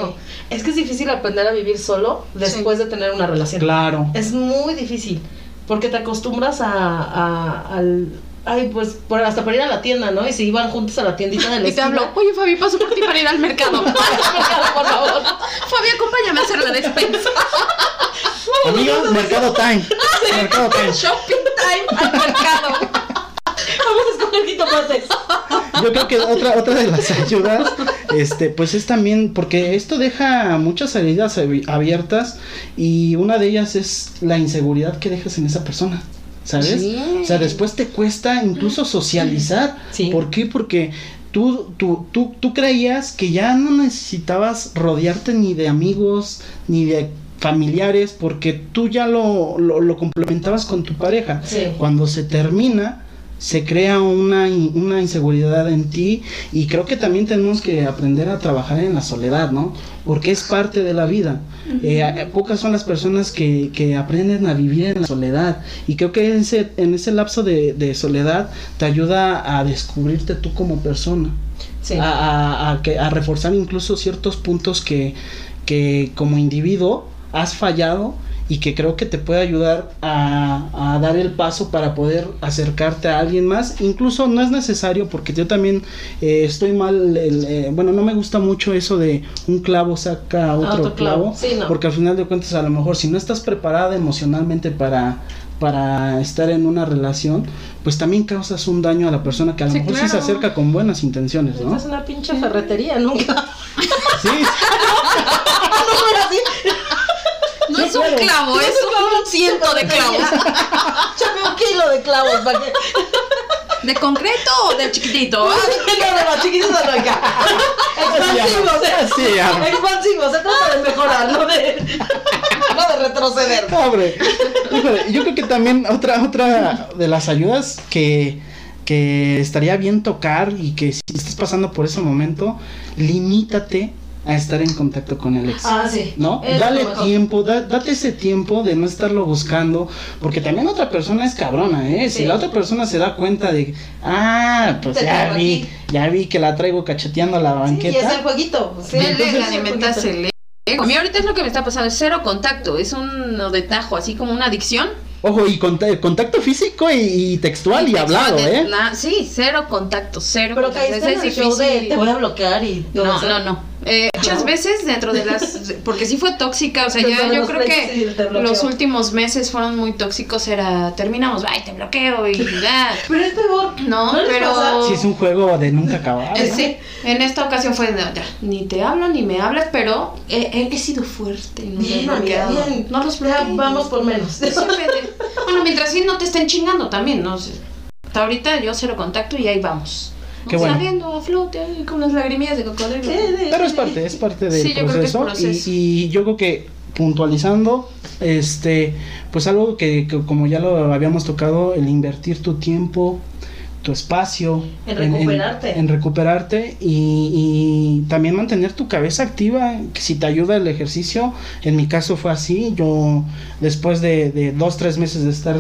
Es que es difícil aprender a vivir solo después de tener una relación. Claro. Es muy difícil, porque te acostumbras a, a- al... Ay, pues por, hasta para ir a la tienda, ¿no? Y se iban juntos a la tiendita de la y te hablo, oye Fabi, paso por ti para ir al mercado. por favor. Fabi, acompáñame a hacer la despensa. Amiga, Mercado Time. Mercado Time. Shopping time al mercado. Vamos a escoger jitomates. Yo creo que otra, otra de las ayudas, este, pues es también, porque esto deja muchas heridas abi- abiertas y una de ellas es la inseguridad que dejas en esa persona. ¿Sabes? Sí. O sea, después te cuesta incluso socializar. Sí. ¿Por qué? Porque tú, tú, tú, tú creías que ya no necesitabas rodearte ni de amigos, ni de familiares, porque tú ya lo, lo, lo complementabas con tu pareja. Sí. Cuando se termina, se crea una, una inseguridad en ti y creo que también tenemos que aprender a trabajar en la soledad, ¿no? Porque es parte de la vida. Eh, pocas son las personas que, que aprenden a vivir en la soledad y creo que ese, en ese lapso de, de soledad te ayuda a descubrirte tú como persona. Sí. A, a- a que, a reforzar incluso ciertos puntos que, que como individuo has fallado y que creo que te puede ayudar a, a dar el paso para poder acercarte a alguien más. Incluso no es necesario porque yo también eh, estoy mal, el, eh, bueno, no me gusta mucho eso de un clavo saca otro, Otro clavo. clavo, Sí, no. porque al final de cuentas a lo mejor si no estás preparada emocionalmente para para estar en una relación, pues también causas un daño a la persona que a lo Sí, mejor sí se acerca con buenas intenciones, ¿no? es una pinche ferretería, nunca. Sí, no. No Sí, es un clavo, es un ciento de clavos. Échame un kilo de clavos para que. ¿De concreto o del chiquitito? No, de los la acá. Expansivos. Sí. Expansivos, se trata de mejorar, no de. No de retroceder. Pobre. Híjole, yo creo que también otra, otra de las ayudas que, que estaría bien tocar y que si estás pasando por ese momento, limítate a estar en contacto con el ex. Ah, sí. ¿No? Es Dale tiempo, da- date ese tiempo de no estarlo buscando, porque también otra persona es cabrona, ¿eh? Si la otra persona se da cuenta de, ah, pues Te ya vi, aquí. ya vi que la traigo cacheteando a la Sí, y banqueta. es el jueguito. Sí, Sí, entonces le alimentas el ego. A mí ahorita es lo que me está pasando, es cero contacto, es un de tajo, así como una adicción. Ojo, y conta- contacto físico y, y textual y hablado, De- ¿eh? na- sí, cero contacto, cero Pero contacto. caíste en el Es show de te voy a bloquear y No, no, no. Eh, muchas No. veces dentro de las... Porque sí fue tóxica, o sea, ya yo creo que los últimos meses fueron muy tóxicos, era... Terminamos, ay, te bloqueo y ya. Pero es peor. No, pero-? Sí, es un juego de nunca acabar. Eh, sí, en esta ocasión fue de, ya, ni te hablo ni me hablas, pero he, he- he sido fuerte. No, Bien, los bien. no los Ya bloqueo. vamos por menos. Bueno, mientras sí no te estén chingando también, ¿no? Hasta ahorita yo cero contacto y ahí vamos. Qué bueno. Saliendo a flote con las lagrimillas de cocodrilo. Pero es parte, es parte del Sí, yo proceso. Y, y yo creo que puntualizando, este, pues algo que, que como ya lo habíamos tocado, el invertir tu tiempo, tu espacio, En recuperarte. en, recuperarte y, y también mantener tu cabeza activa, que si te ayuda el ejercicio, en mi caso fue así, yo después de, de dos, tres meses de estar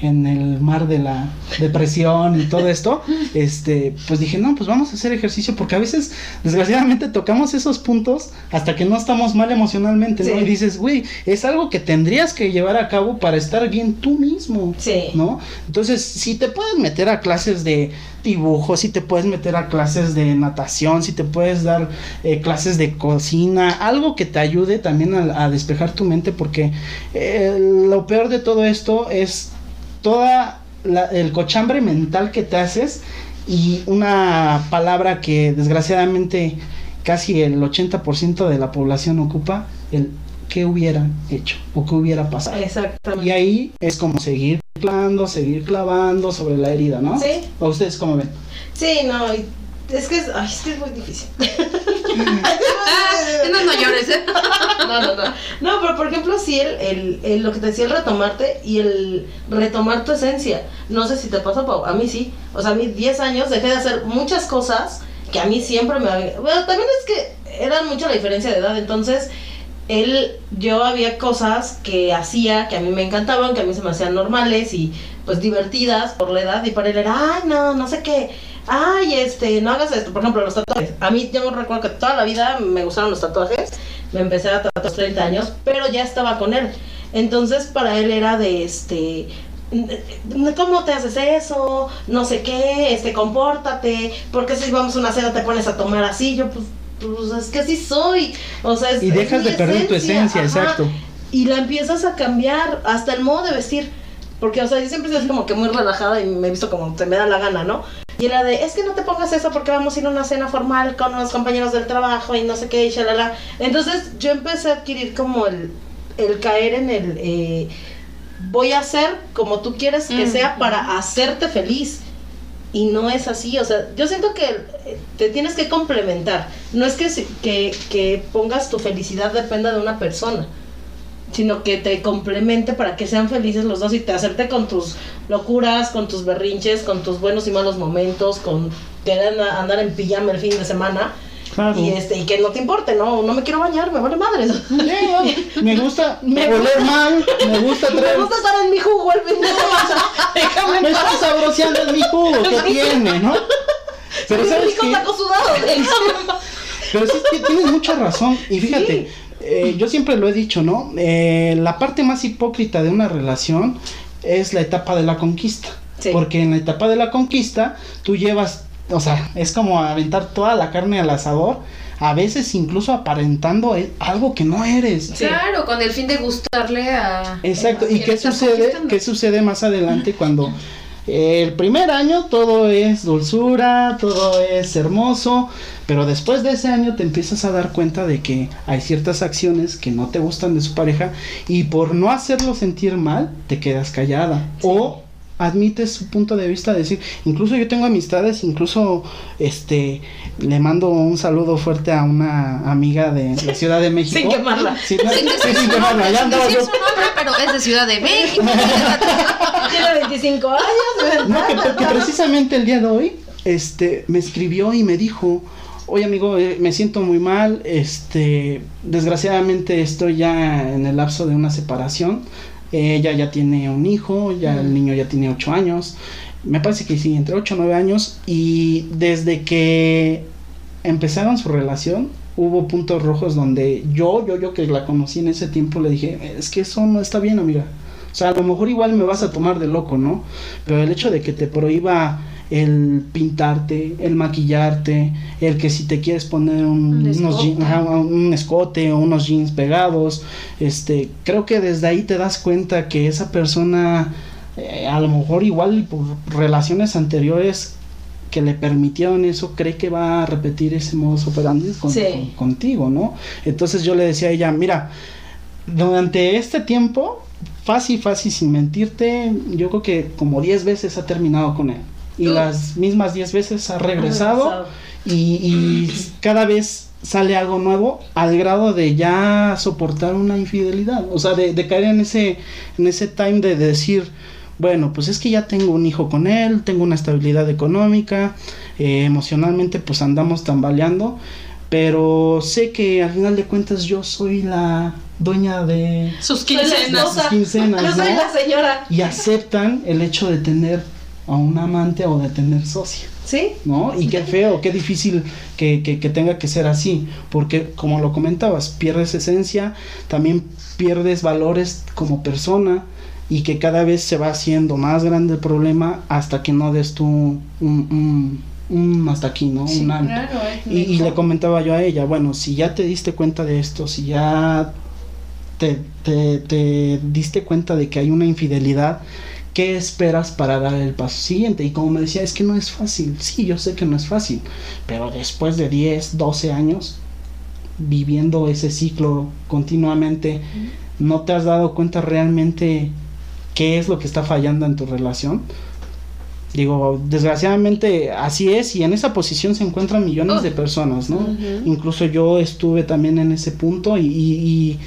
en el mar de la depresión y todo esto, este, pues dije, no, pues vamos a hacer ejercicio, porque a veces, desgraciadamente, tocamos esos puntos hasta que no estamos mal emocionalmente, ¿no? Sí. Y dices, güey, es algo que tendrías que llevar a cabo para estar bien tú mismo. Sí. ¿no? Entonces, si te puedes meter a clases de dibujo, si te puedes meter a clases de natación, si te puedes dar eh, clases de cocina, algo que te ayude también a, a despejar tu mente, porque eh, lo peor de todo esto es toda la- el cochambre mental que te haces y una palabra que desgraciadamente casi el 80% de la población ocupa, el qué hubiera hecho o qué hubiera pasado. Exactamente. Y ahí es como seguir clavando, seguir clavando sobre la herida, ¿no? Sí. ¿O ustedes cómo ven? Sí, no, y es que es, ay, es que es muy difícil. Ah, no, no llores, ¿eh? No, no, no. No, pero por ejemplo, sí, el, el, el- lo que te decía, el retomarte y el retomar tu esencia. No sé si te pasa, Pau, a mí sí. O sea, a mí 10 años dejé de hacer muchas cosas que a mí siempre me había... Bueno, también es que era mucho la diferencia de edad, entonces... Él, yo había cosas que hacía que a mí me encantaban, que a mí se me hacían normales y pues divertidas por la edad y para él era, ay, no, no sé qué, ay, este, no hagas esto, por ejemplo, los tatuajes. A mí yo me recuerdo que toda la vida me gustaron los tatuajes, me empecé a tatuar a los 30 años, pero ya estaba con él. Entonces para él era de este ¿Cómo te haces eso? No sé qué, este, compórtate, porque si vamos a una cena te pones a tomar así, yo pues, pues es que así soy, o sea, es, Y dejas de perder tu esencia, ajá. exacto. Y la empiezas a cambiar, hasta el modo de vestir, porque, o sea, yo siempre soy como que muy relajada y me he visto como se me da la gana, ¿no? Y era de, es que no te pongas eso porque vamos a ir a una cena formal con unos compañeros del trabajo y no sé qué, y shalala. Entonces yo empecé a adquirir como el, el caer en el, eh, voy a hacer como tú quieres que Mm. sea para hacerte feliz. Y no es así, o sea, yo siento que eh, te tienes que complementar. No es que, que, que pongas tu felicidad dependa de una persona, sino que te complemente para que sean felices los dos y te hacerte con tus locuras, con tus berrinches, con tus buenos y malos momentos, con querer andar en pijama el fin de semana. Claro. Y este, y que no te importe, no, no me quiero bañar, me vale madre. Me gusta Me oler mal, me gusta Me traer. gusta estar en mi jugo el fin de semana. Déjame Me paz. sabroseando en mi jugo, ¿qué tiene, no? Pero Mi sabes déjame. Pero sí que tienes mucha razón. Y fíjate, eh, yo siempre lo he dicho, ¿no? Eh, la parte más hipócrita de una relación es la etapa de la conquista. Sí. Porque en la etapa de la conquista tú llevas, o sea, es como aventar toda la carne al asador, a veces incluso aparentando algo que no eres. Sí. Claro, con el fin de gustarle a. Exacto. a ¿Y qué sucede? ¿Qué sucede más adelante cuando eh, el primer año todo es dulzura, todo es hermoso, pero después de ese año te empiezas a dar cuenta de que hay ciertas acciones que no te gustan de su pareja y por no hacerlo sentir mal te quedas callada o admites su punto de vista, decir, incluso yo tengo amistades, incluso este le mando un saludo fuerte a una amiga de la Ciudad de México. Sin quemarla. Sin sin quemarla, ya sin andaba decir yo- su nombre, pero es de Ciudad de México. Tiene 25 años, ¿verdad? No, que, que precisamente el día de hoy, este, me escribió y me dijo, oye amigo, eh, me siento muy mal, este, desgraciadamente estoy ya en el lapso de una separación, ella ya tiene un hijo, ya el niño ya tiene 8 años, me parece que sí, entre 8 o 9 años, y desde que empezaron su relación, hubo puntos rojos donde yo, yo, yo que la conocí en ese tiempo, le dije, es que eso no está bien, amiga. O sea, a lo mejor igual me vas a tomar de loco, ¿no? Pero el hecho de que te prohíba el pintarte, el maquillarte, el que si te quieres poner un, Un unos escote. jeans, ajá, un escote o unos jeans pegados, este, creo que desde ahí te das cuenta que esa persona, eh, a lo mejor igual por relaciones anteriores que le permitieron eso, cree que va a repetir ese modus operandi con- Sí. con- contigo, ¿no? Entonces yo le decía a ella, mira, durante este tiempo, fácil, fácil, sin mentirte, yo creo que como 10 veces ha terminado con él. Y las mismas 10 veces ha regresado y, y cada vez sale algo nuevo al grado de ya soportar una infidelidad. O sea, de, de caer en ese, en ese time de decir, bueno, pues es que ya tengo un hijo con él, tengo una estabilidad económica, eh, emocionalmente pues andamos tambaleando, pero sé que al final de cuentas yo soy la dueña de Sus quincenas. esposa. quincenas, Yo soy ¿no? la señora. y aceptan el hecho de tener a un amante o de tener socia. ¿Sí? ¿no? Y qué feo, qué difícil que, que, que tenga que ser así, porque como lo comentabas, pierdes esencia, también pierdes valores como persona y que cada vez se va haciendo más grande el problema hasta que no des tú un, un, un hasta aquí, ¿no? Sí, un alto. claro, Y, y le comentaba yo a ella, bueno, si ya te diste cuenta de esto, si ya te, te, te diste cuenta de que hay una infidelidad, ¿qué esperas para dar el paso siguiente? Y como me decía, es que no es fácil. Sí, yo sé que no es fácil, pero después de 10, 12 años viviendo ese ciclo continuamente, ¿no te has dado cuenta realmente qué es lo que está fallando en tu relación? Digo, desgraciadamente así es y en esa posición se encuentran millones de personas, ¿no? Incluso yo estuve también en ese punto y, y- y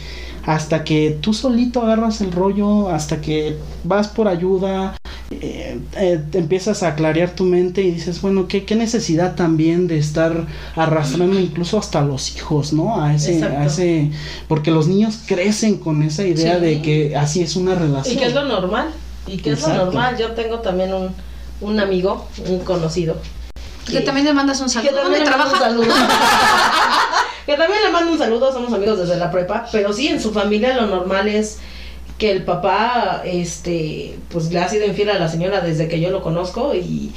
hasta que tú solito agarras el rollo, hasta que vas por ayuda, eh, eh, te empiezas a clarear tu mente y dices, bueno, ¿qué, qué necesidad también de estar arrastrando incluso hasta los hijos, ¿no? A ese, Exacto. a ese, porque los niños crecen con esa idea Sí. de que así es una Y relación. que es lo normal. Y que es lo normal. Yo tengo también un, un amigo, un conocido. Que también le mandas un que saludo. también ¿Dónde le mando un trabaja? saludo. que también le mando un saludo, somos amigos desde la prepa, pero sí, en su familia lo normal es que el papá, este, pues le ha sido infiel a la señora desde que yo lo conozco y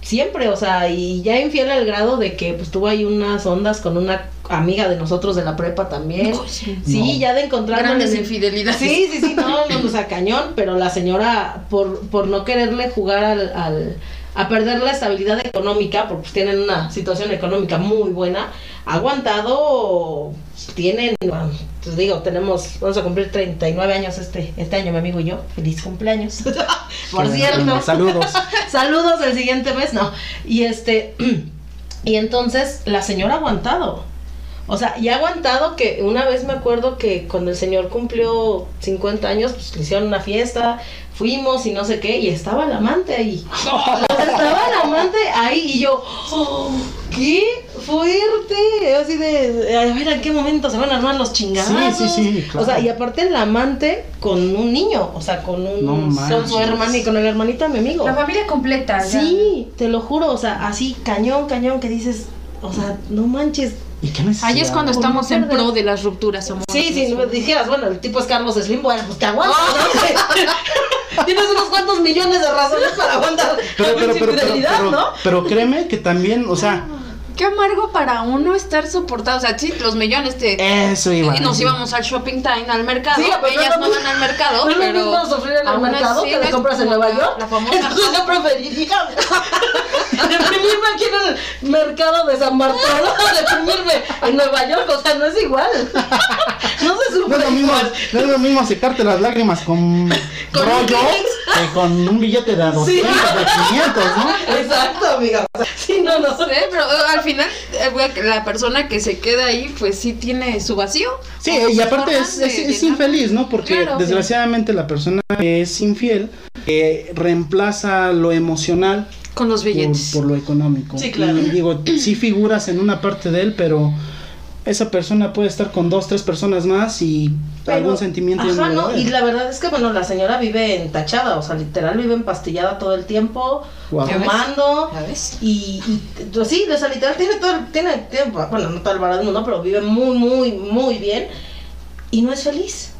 siempre, o sea, y ya infiel al grado de que pues tuvo ahí unas ondas con una amiga de nosotros de la prepa también. Sí. No. ya de encontrarnos Grandes infidelidades. Sí, sí, sí, no, no, o sea, cañón, pero la señora, por, por no quererle jugar al, al- a perder la estabilidad económica, porque pues, tienen una situación económica muy buena, ha aguantado, tienen, bueno, pues digo, tenemos, vamos a cumplir 39 años este, este año, mi amigo y yo, feliz cumpleaños, por cierto. Saludos. Saludos el siguiente mes, no. Y este, y entonces la señora ha aguantado. O sea, y ha aguantado que una vez me acuerdo que cuando el señor cumplió 50 años, pues le hicieron una fiesta, fuimos y no sé qué, y estaba el amante ahí. O sea, estaba el amante ahí y yo, oh, ¿qué fuerte? Así de, a ver, ¿en qué momento se van a armar los chingados? Sí, sí, sí, claro. O sea, y aparte el amante con un niño, o sea, con un, No con su hermano y con el hermanito de mi amigo. La familia completa. ya. Sí, te lo juro, o sea, así cañón, cañón, que dices, o sea, no manches. ¿Y qué necesidad? Ahí es cuando estamos en pro de las rupturas amorosas. Sí, sí, no dijeras, bueno, el tipo es Carlos Slim, bueno, pues te aguantas, ¿no? Tienes unos cuantos millones de razones para aguantar Pero, pero, pero, pero- ¿no? pero créeme que también, o sea, Qué amargo para uno estar soportado. O sea, sí, los millones te. eso iba. Y nos íbamos al shopping time, al mercado. Sí, pero Ellas no no van al mercado, No es lo pero. mismo sufrir en el mercado así que no es compras en Nueva York. La famosa. Entonces yo preferiría deprimirme aquí en el mercado de San Bartolo, deprimirme en Nueva York, o sea, no es igual. No se No sufre es, lo mismo, no es lo mismo secarte las lágrimas con, Con rollo que con un billete de 200, Sí. de 500, ¿no? Exacto, amiga. O sea, sí, no, no. No sé, pero eh, al final eh, la persona que se queda ahí, pues sí tiene su vacío. Sí, y aparte es, de es, es infeliz, ¿no? Porque Claro, sí. desgraciadamente la persona que es infiel eh, reemplaza lo emocional Con los por, billetes. por lo económico. Sí, claro. Y digo, sí figuras en una parte de él, pero esa persona puede estar con dos, tres personas más y Pero- algún sentimiento Ajá, no y la verdad es que, bueno, la señora vive entachada, o sea, literal vive empastillada todo el tiempo, Guau. ¿Ya ves? fumando. ¿Ya ves? Y, y pues, sí, o sea, literal tiene todo, el- tiene, tiene, bueno, no todo el valor del mundo, pero vive muy, muy, muy bien y no es feliz.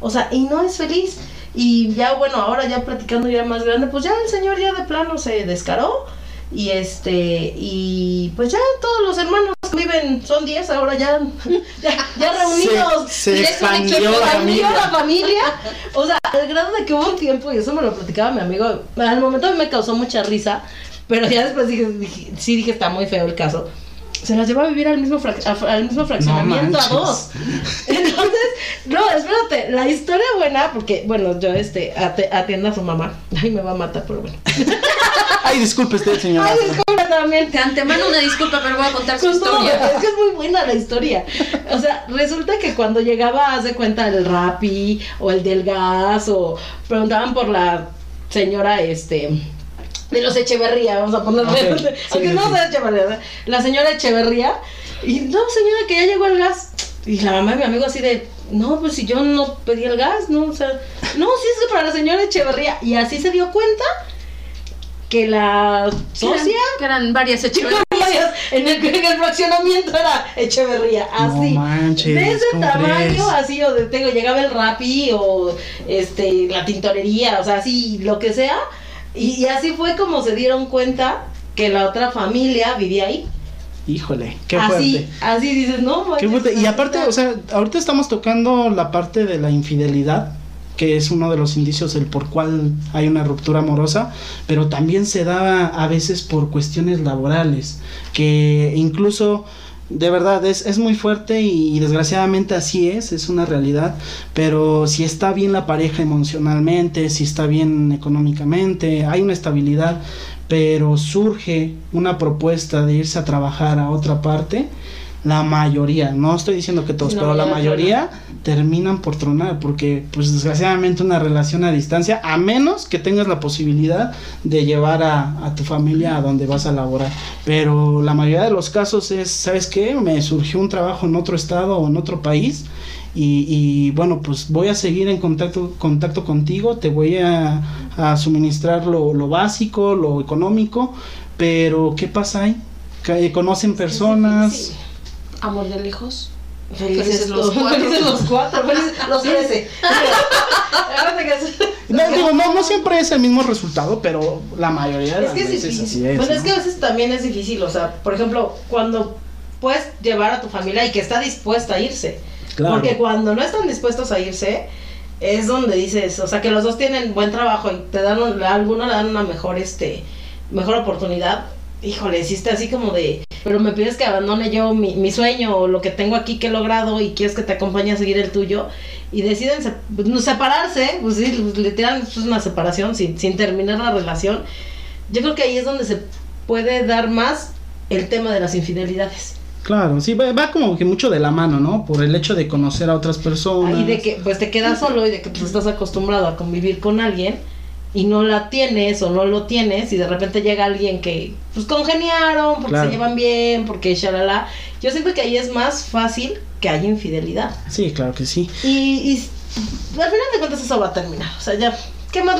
O sea, y no es feliz. Y ya, bueno, ahora ya platicando ya más grande, pues ya el señor ya de plano se descaró. Y este, y pues ya todos los hermanos que viven, son 10 ahora ya, ya, ya reunidos. Se, se expandió la familia. la familia. O sea, al grado de que hubo un tiempo, y eso me lo platicaba mi amigo, al momento a mí me causó mucha risa, pero ya después dije, dije- sí dije, está muy feo el caso. Se las llevó a vivir al mismo, al mismo fraccionamiento a dos. Entonces, no, espérate, la historia buena, porque, bueno, yo este atiendo a su mamá. Ay, me va a matar, pero bueno. Ay, disculpe usted, señora. Ay, disculpa también. De antemano una disculpa, pero voy a contar su historia. es que es muy buena la historia. O sea, resulta que cuando llegaba, haz de cuenta, el Rappi o el del gas o preguntaban por la señora, este, de los Echeverría, vamos a ponerle, Ok, sí, aunque sí, no sea Echeverría, ¿verdad? la señora Echeverría, y no, señora, que ya llegó el gas. Y la mamá de mi amigo así de, no, pues si yo no pedí el gas, no, o sea, no, sí es que para la señora Echeverría. Y así se dio cuenta que la Que eran- socia Que eran varias Echeverrías. en el, en el fraccionamiento era Echeverría, así. No manches, de ese ¿cómo tamaño, crees? así, o de, tengo, llegaba el Rappi o este, la tintorería, o sea, así, lo que sea. Y, y así fue como se dieron cuenta que la otra familia vivía ahí. Híjole, qué fuerte. así, así dices, no, Qué fuerte. Y aparte, o sea, ahorita estamos tocando la parte de la infidelidad, que es uno de los indicios del por cual hay una ruptura amorosa, pero también se da a veces por cuestiones laborales, que incluso de verdad es, es muy fuerte y, desgraciadamente así es, es una realidad, pero si está bien la pareja emocionalmente, si está bien económicamente, hay una estabilidad, pero surge una propuesta de irse a trabajar a otra parte, la mayoría, no estoy diciendo que todos, No, pero la mayoría terminan por tronar, porque pues desgraciadamente una relación a distancia, a menos que tengas la posibilidad de llevar a, a tu familia a donde vas a laborar, pero la mayoría de los casos es, ¿sabes qué? Me surgió un trabajo en otro estado o en otro país. Y, y, bueno, pues voy a seguir en contacto, contacto contigo, te voy a, a suministrar lo, lo básico, lo económico, pero ¿qué pasa ahí? Que Conocen personas, difícil. Amor de lejos. Felices, Felices los cuatro. Felices los cuatro. Felices los trece. No, digo, no, no siempre es el mismo resultado, pero la mayoría de Es las que es veces así es. bueno, es que a veces también es difícil. O sea, por ejemplo, cuando puedes llevar a tu familia y que está dispuesta a irse. Claro. Porque cuando no están dispuestos a irse, es donde dices, o sea, que los dos tienen buen trabajo y te dan, un- a alguno le dan una mejor, este, mejor oportunidad. Híjole, hiciste así como de, pero me pides que abandone yo mi, mi sueño o lo que tengo aquí que he logrado y quieres que te acompañe a seguir el tuyo y deciden se- pues, separarse, pues sí, pues, literal es una separación sin, sin terminar la relación. Yo creo que ahí es donde se puede dar más el tema de las infidelidades. Claro, sí, va, va como que mucho de la mano, ¿no? Por el hecho de conocer a otras personas. Ahí de que pues te quedas solo y de que pues, estás acostumbrado a convivir con alguien y no la tienes o no lo tienes y de repente llega alguien que pues congeniaron porque Claro. se llevan bien, porque shalala. Yo siento que ahí es más fácil que haya infidelidad. Sí, claro que sí. Y, y al final de cuentas eso va a terminar. O sea, ya, ¿qué más?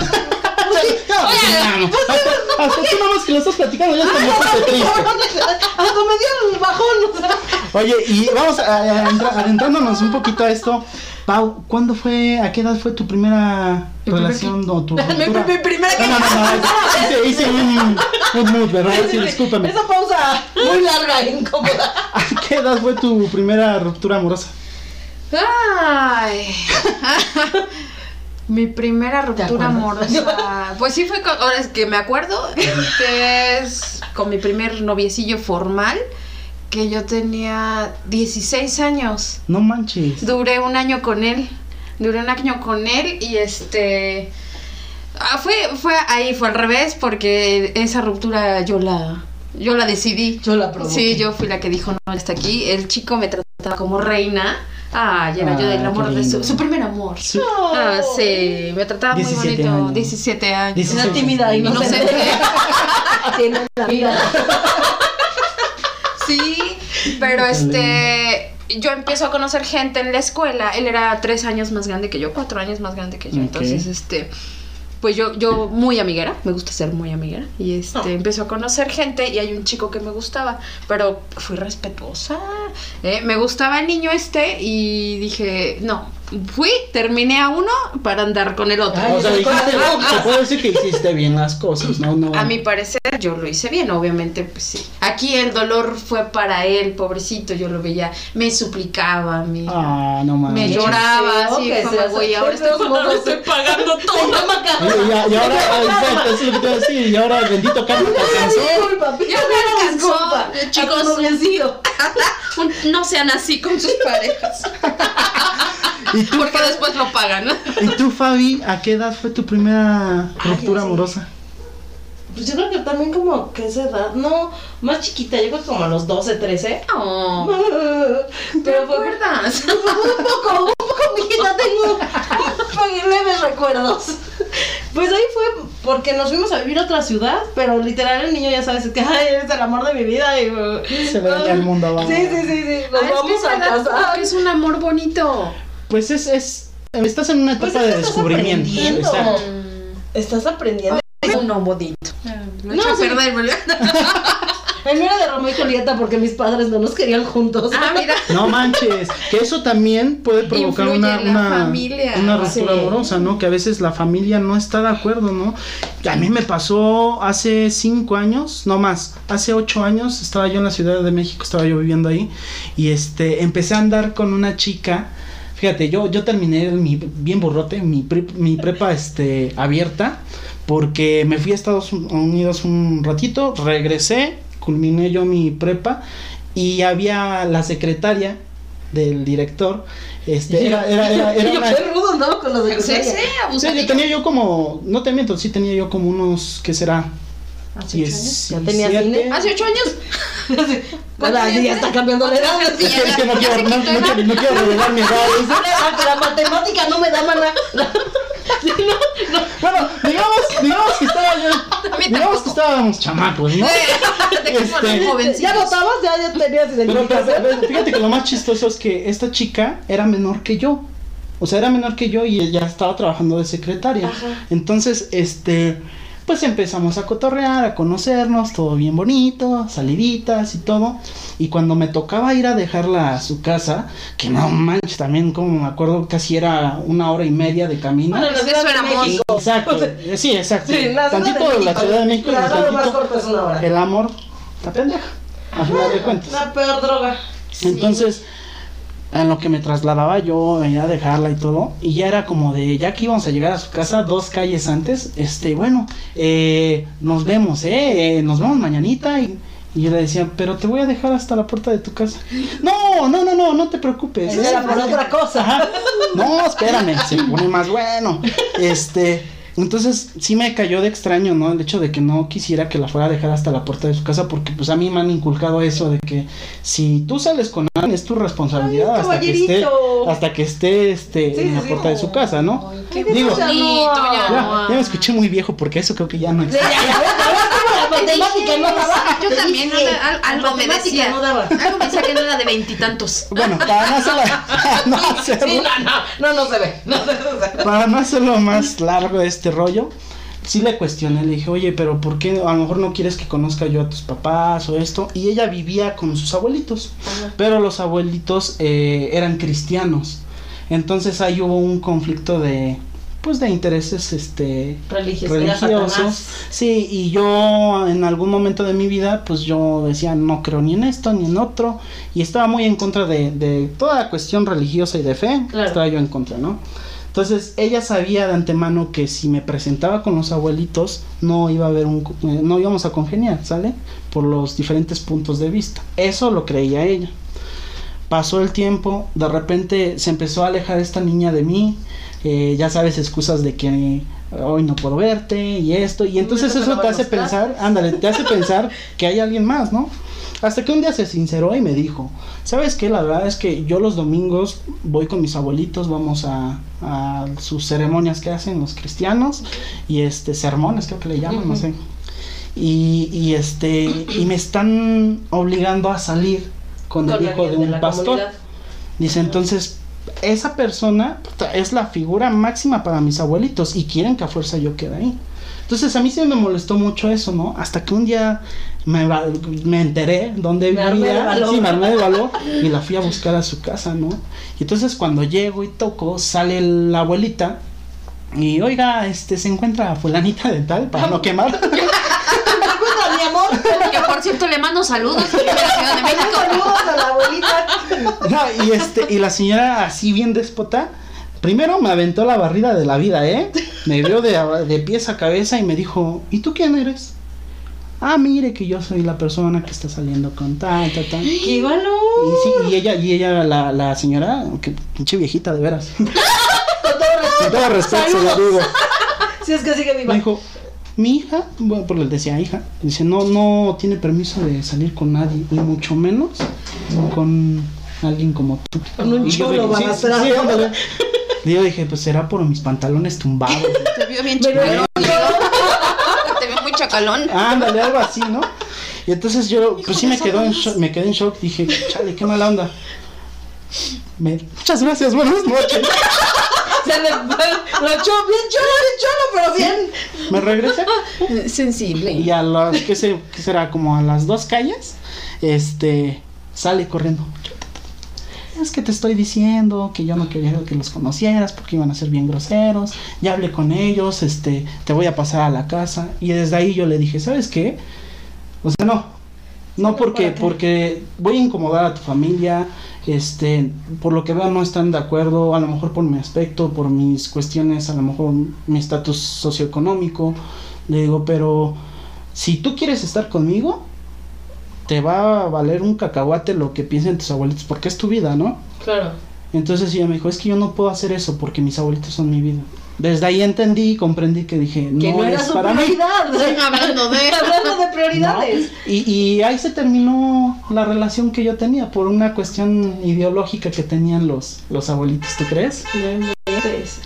Pues sí, No, no, no. Hasta, hasta tú nada más que lo estás platicando ya está muy triste. Hasta me dio el bajón, o sea. Oye, y vamos adentrándonos un poquito a esto. Pau, ¿cuándo fue, a qué edad fue tu primera ¿Mi primer relación o tu Mi, primera No, no, no, hice, un, un mood, ¿verdad? Sí, discúlpame. Esa pausa muy larga e incómoda. ¿A qué edad fue tu primera ruptura amorosa? Ay. Mi primera ruptura amorosa. Pues sí fue con, ahora es que me acuerdo que es con mi primer noviecillo formal que yo tenía 16 años. No manches. Duré un año con él. Duré un año con él y este ah, fue fue ahí fue al revés porque esa ruptura yo la yo la decidí. Yo la provoqué. Sí, yo fui la que dijo, no, hasta aquí. El chico me trataba como reina. Ah, y era yo del Ah, amor de su, su primer amor. Sí. Ah, sí, me trataba muy 17 bonito. años. 17 años. 16. Una tímida y Inocente. Tiene la vida. Sí, pero este, yo empiezo a conocer gente en la escuela. Él era tres años más grande que yo, cuatro años más grande que yo. Entonces, este, pues yo, yo muy amiguera, me gusta ser muy amiguera. Y este, Oh. empiezo a conocer gente y hay un chico que me gustaba, pero fui respetuosa. ¿eh? Me gustaba el niño este y dije, no, fui, terminé a uno para andar con el otro. Ay, O sea, dijiste, se puede decir que hiciste bien las cosas, ¿no? no A mi parecer yo lo hice bien, obviamente, pues sí. Aquí el dolor fue para él, pobrecito, yo lo veía, me suplicaba, me, Ah, no mames. me lloraba, así que como, güey, ahora estoy, pagando todo. Y, y ahora, ah, exacto, eso es lo que te iba a decir. Y ahora el bendito Carlos te alcanzó. Ya me alcanzó, chicos. No sean así con sus parejas, ¿Y tú, porque después lo pagan. ¿Y tú, Fabi, a qué edad fue tu primera Ay, ruptura sí. amorosa? Pues yo creo que también como que esa edad, no, más chiquita, yo creo que como a los 12, 13. No. ¿Te Pero fue acuerdas? un poco, un poco, mijita, tengo leves recuerdos. Pues ahí fue porque nos fuimos a vivir a otra ciudad, pero literal el niño ya sabes es que ay, eres el amor de mi vida y Se daña el mundo abajo. Sí, sí, sí, sí. Nos Ah, es que vamos a casar. es un amor bonito. Pues es, es, estás en una etapa Pues es que de estás descubrimiento. aprendiendo. Exacto. Estás aprendiendo. Bonito. Lo No, echo a sí. perder. El mío era de Romeo y Julieta porque mis padres no nos querían juntos. Ah, mira. No manches, que eso también puede provocar Influye una, una, familia. una ruptura Sí. amorosa, ¿no? Que a veces la familia no está de acuerdo, ¿no? A mí me pasó hace cinco años, no más, hace ocho años, estaba yo en la Ciudad de México, estaba yo viviendo ahí, y este, empecé a andar con una chica, fíjate, yo, yo terminé mi, bien burrote, mi, pre- mi prepa, este, abierta, porque me fui a Estados Unidos un ratito, regresé, culminé yo mi prepa, y había la secretaria del director, este, era, era, era, era Y yo una- qué rudo andaba con los de Sí, sí, secretaria. Sí, yo tenía yo como, no te miento, sí tenía yo como unos, ¿qué será? ¿Hace ocho años? ¿Ya 17. tenía cine? ¿Hace ocho años? Ahora ya está cambiando la edad. Es que, no, quiero, no, no quiero, no quiero revelar mi edad. La, la matemática no me da mana. La- Sí, no, no. Bueno, digamos, digamos que estaba digamos que estábamos chamacos, ¿no? Te quedas Este. Ya votabas, ya, ya tenías Pero, pero, fíjate que lo más chistoso es que esta chica era menor que yo. O sea, era menor que yo y ella estaba trabajando de secretaria. Ajá. Entonces, este, pues empezamos a cotorrear, a conocernos, todo bien bonito, saliditas y todo. Y cuando me tocaba ir a dejarla a su casa, que no manches, también como me acuerdo, casi era una hora y media de camino. Bueno, la eso era. México. Exacto, sí, exacto. Sí, la tantito de la. Ciudad de México La más corta es una hora. el amor, la pendeja, a final de cuentas. La peor droga. Entonces, en lo que me trasladaba yo, venía a dejarla y todo, y ya era como de, ya que íbamos a llegar a su casa dos calles antes, este, bueno, eh, nos vemos, eh, eh, nos vemos mañanita y, y yo le decía, pero te voy a dejar hasta la puerta de tu casa. No, no, no, no, no te preocupes. Era por otra cosa. No, espérame, se pone más bueno. Este, entonces sí me cayó de extraño, ¿no? El hecho de que no quisiera que la fuera a dejar hasta la puerta de su casa, porque pues a mí me han inculcado eso de que si tú sales con alguien es tu responsabilidad Ay, hasta que esté, hasta que esté este Sí, en la sí. puerta de su casa, ¿no? Ay, qué Digo, Ya, ya. Ya, ya me escuché muy viejo porque eso creo que ya no existe. matemática no daba. Yo también, dije, no, al- algo me decía. no daba. Algo me decía que no era de veintitantos. Bueno, para no hacerlo, no hacerlo- Sí, no, no, no, no se ve. No, no, no se ve. para no hacerlo más largo este rollo, sí le cuestioné, le dije, oye, pero ¿por qué a lo mejor no quieres que conozca yo a tus papás o esto? Y ella vivía con sus abuelitos, Ajá. pero los abuelitos eh, eran cristianos. Entonces ahí hubo un conflicto de, pues de intereses, este, religiosos. Sí, y yo en algún momento de mi vida, pues yo decía, no creo ni en esto ni en otro, y estaba muy en contra de, de toda la cuestión religiosa y de fe, Claro. estaba yo en contra, ¿no? Entonces ella sabía de antemano que si me presentaba con los abuelitos no iba a haber un, eh, no íbamos a congeniar, ¿sale? Por los diferentes puntos de vista. Eso lo creía ella. Pasó el tiempo, de repente se empezó a alejar esta niña de mí, eh, ya sabes, excusas de que eh, hoy no puedo verte y esto, y entonces eso te hace pensar, ándale, te hace pensar que hay alguien más, ¿no? Hasta que un día se sinceró y me dijo, ¿sabes qué? La verdad es que yo los domingos voy con mis abuelitos, vamos a, a sus ceremonias que hacen los cristianos y este sermones creo que le llaman, no sé. Y, y este y me están obligando a salir con, Con el hijo de un pastor. comunidad. Dice, entonces, esa persona es la figura máxima para mis abuelitos y quieren que a fuerza yo quede ahí. Entonces, a mí sí me molestó mucho eso, ¿no? Hasta que un día me, me enteré dónde Me armé de vivía, sí, me armé de valor y la fui a buscar a su casa, ¿no? Y entonces, cuando llego y toco, sale la abuelita y, oiga, este, se encuentra fulanita de tal, para no quemar. ¿Te acuerdas, mi amor? Que por cierto le mando saludos a la Ciudad de México. Saludos a la abuelita. No, y este, y la señora así bien déspota, primero me aventó la barrida de la vida, ¿eh? Me vio de, de pies a cabeza y me dijo, ¿y tú quién eres? Ah, mire que yo soy la persona que está saliendo con tal, tal, tal. Y Qué bueno. sí, y ella, y ella, la, la señora, que pinche viejita de veras. Con todo respeto. Con todo respeto se lo digo. Si es que sigue Me viva. dijo, mi hija, bueno, porque le decía hija, dice, no, no tiene permiso de salir con nadie, y mucho menos con alguien como tú. Con un cholo dije, sí, sí. Y yo dije, pues será por mis pantalones tumbados. Te vio bien chacalón. Te vio muy chacalón. Ándale, algo así, ¿no? Y entonces yo, pues sí me quedó en shock, me quedé en shock, dije, chale, qué mala onda. Me- muchas gracias, buenas noches. Lo echó bien cholo, bien cholo, pero bien. Me regresé Sensible. y a las, ¿qué, se- qué será? Como a las dos calles, este, sale corriendo. Es que te estoy diciendo que yo no quería que los conocieras porque iban a ser bien groseros. Ya hablé con ellos, este, te voy a pasar a la casa. Y desde ahí yo le dije, ¿sabes qué? O sea, no. No porque, porque voy a incomodar a tu familia, este, por lo que veo no están de acuerdo, a lo mejor por mi aspecto, por mis cuestiones, a lo mejor mi estatus socioeconómico, le digo, pero si tú quieres estar conmigo, te va a valer un cacahuate lo que piensen tus abuelitos, porque es tu vida, ¿no? Claro. Entonces ella me dijo, es que yo no puedo hacer eso porque mis abuelitos son mi vida. Desde ahí entendí y comprendí que dije, Que no, no, era es su para mí. prioridad. Hablando de- Hablando de prioridades. ¿no? Y, y ahí se terminó la relación que yo tenía por una cuestión ideológica que tenían los, los abuelitos, ¿tú crees?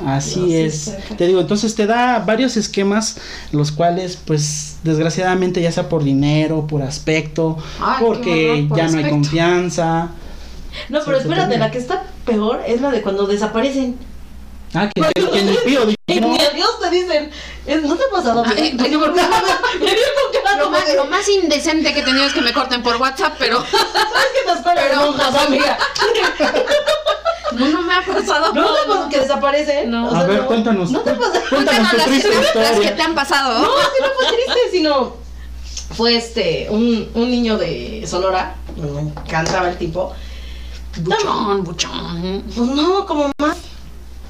Así No, sí, es. saca. Te digo, entonces te da varios esquemas, los cuales, pues, desgraciadamente, ya sea por dinero, por aspecto, Ay, qué porque horror, por ya no hay confianza. No, pero Sí, espérate, la que está peor es la de cuando desaparecen. Ah, que, que, que ni pío, no. ni adiós te dicen. es- ¿No te ha pasado? Ah, eh, con cara Lo más, lo más indecente que he tenido es que me corten por WhatsApp, pero ¿Sabes que te esperan Pero- monjas, amiga? no, no me ha pasado. ¿No te pasa que desaparecen? No. O A ver, no. cuéntanos. ¿No te pasa? Cuéntanos tu las, triste las que historia. te han pasado. No, es que no fue triste, sino fue este, un, un niño de Sonora, me encantaba el tipo. Buchón, buchón. Pues no, como más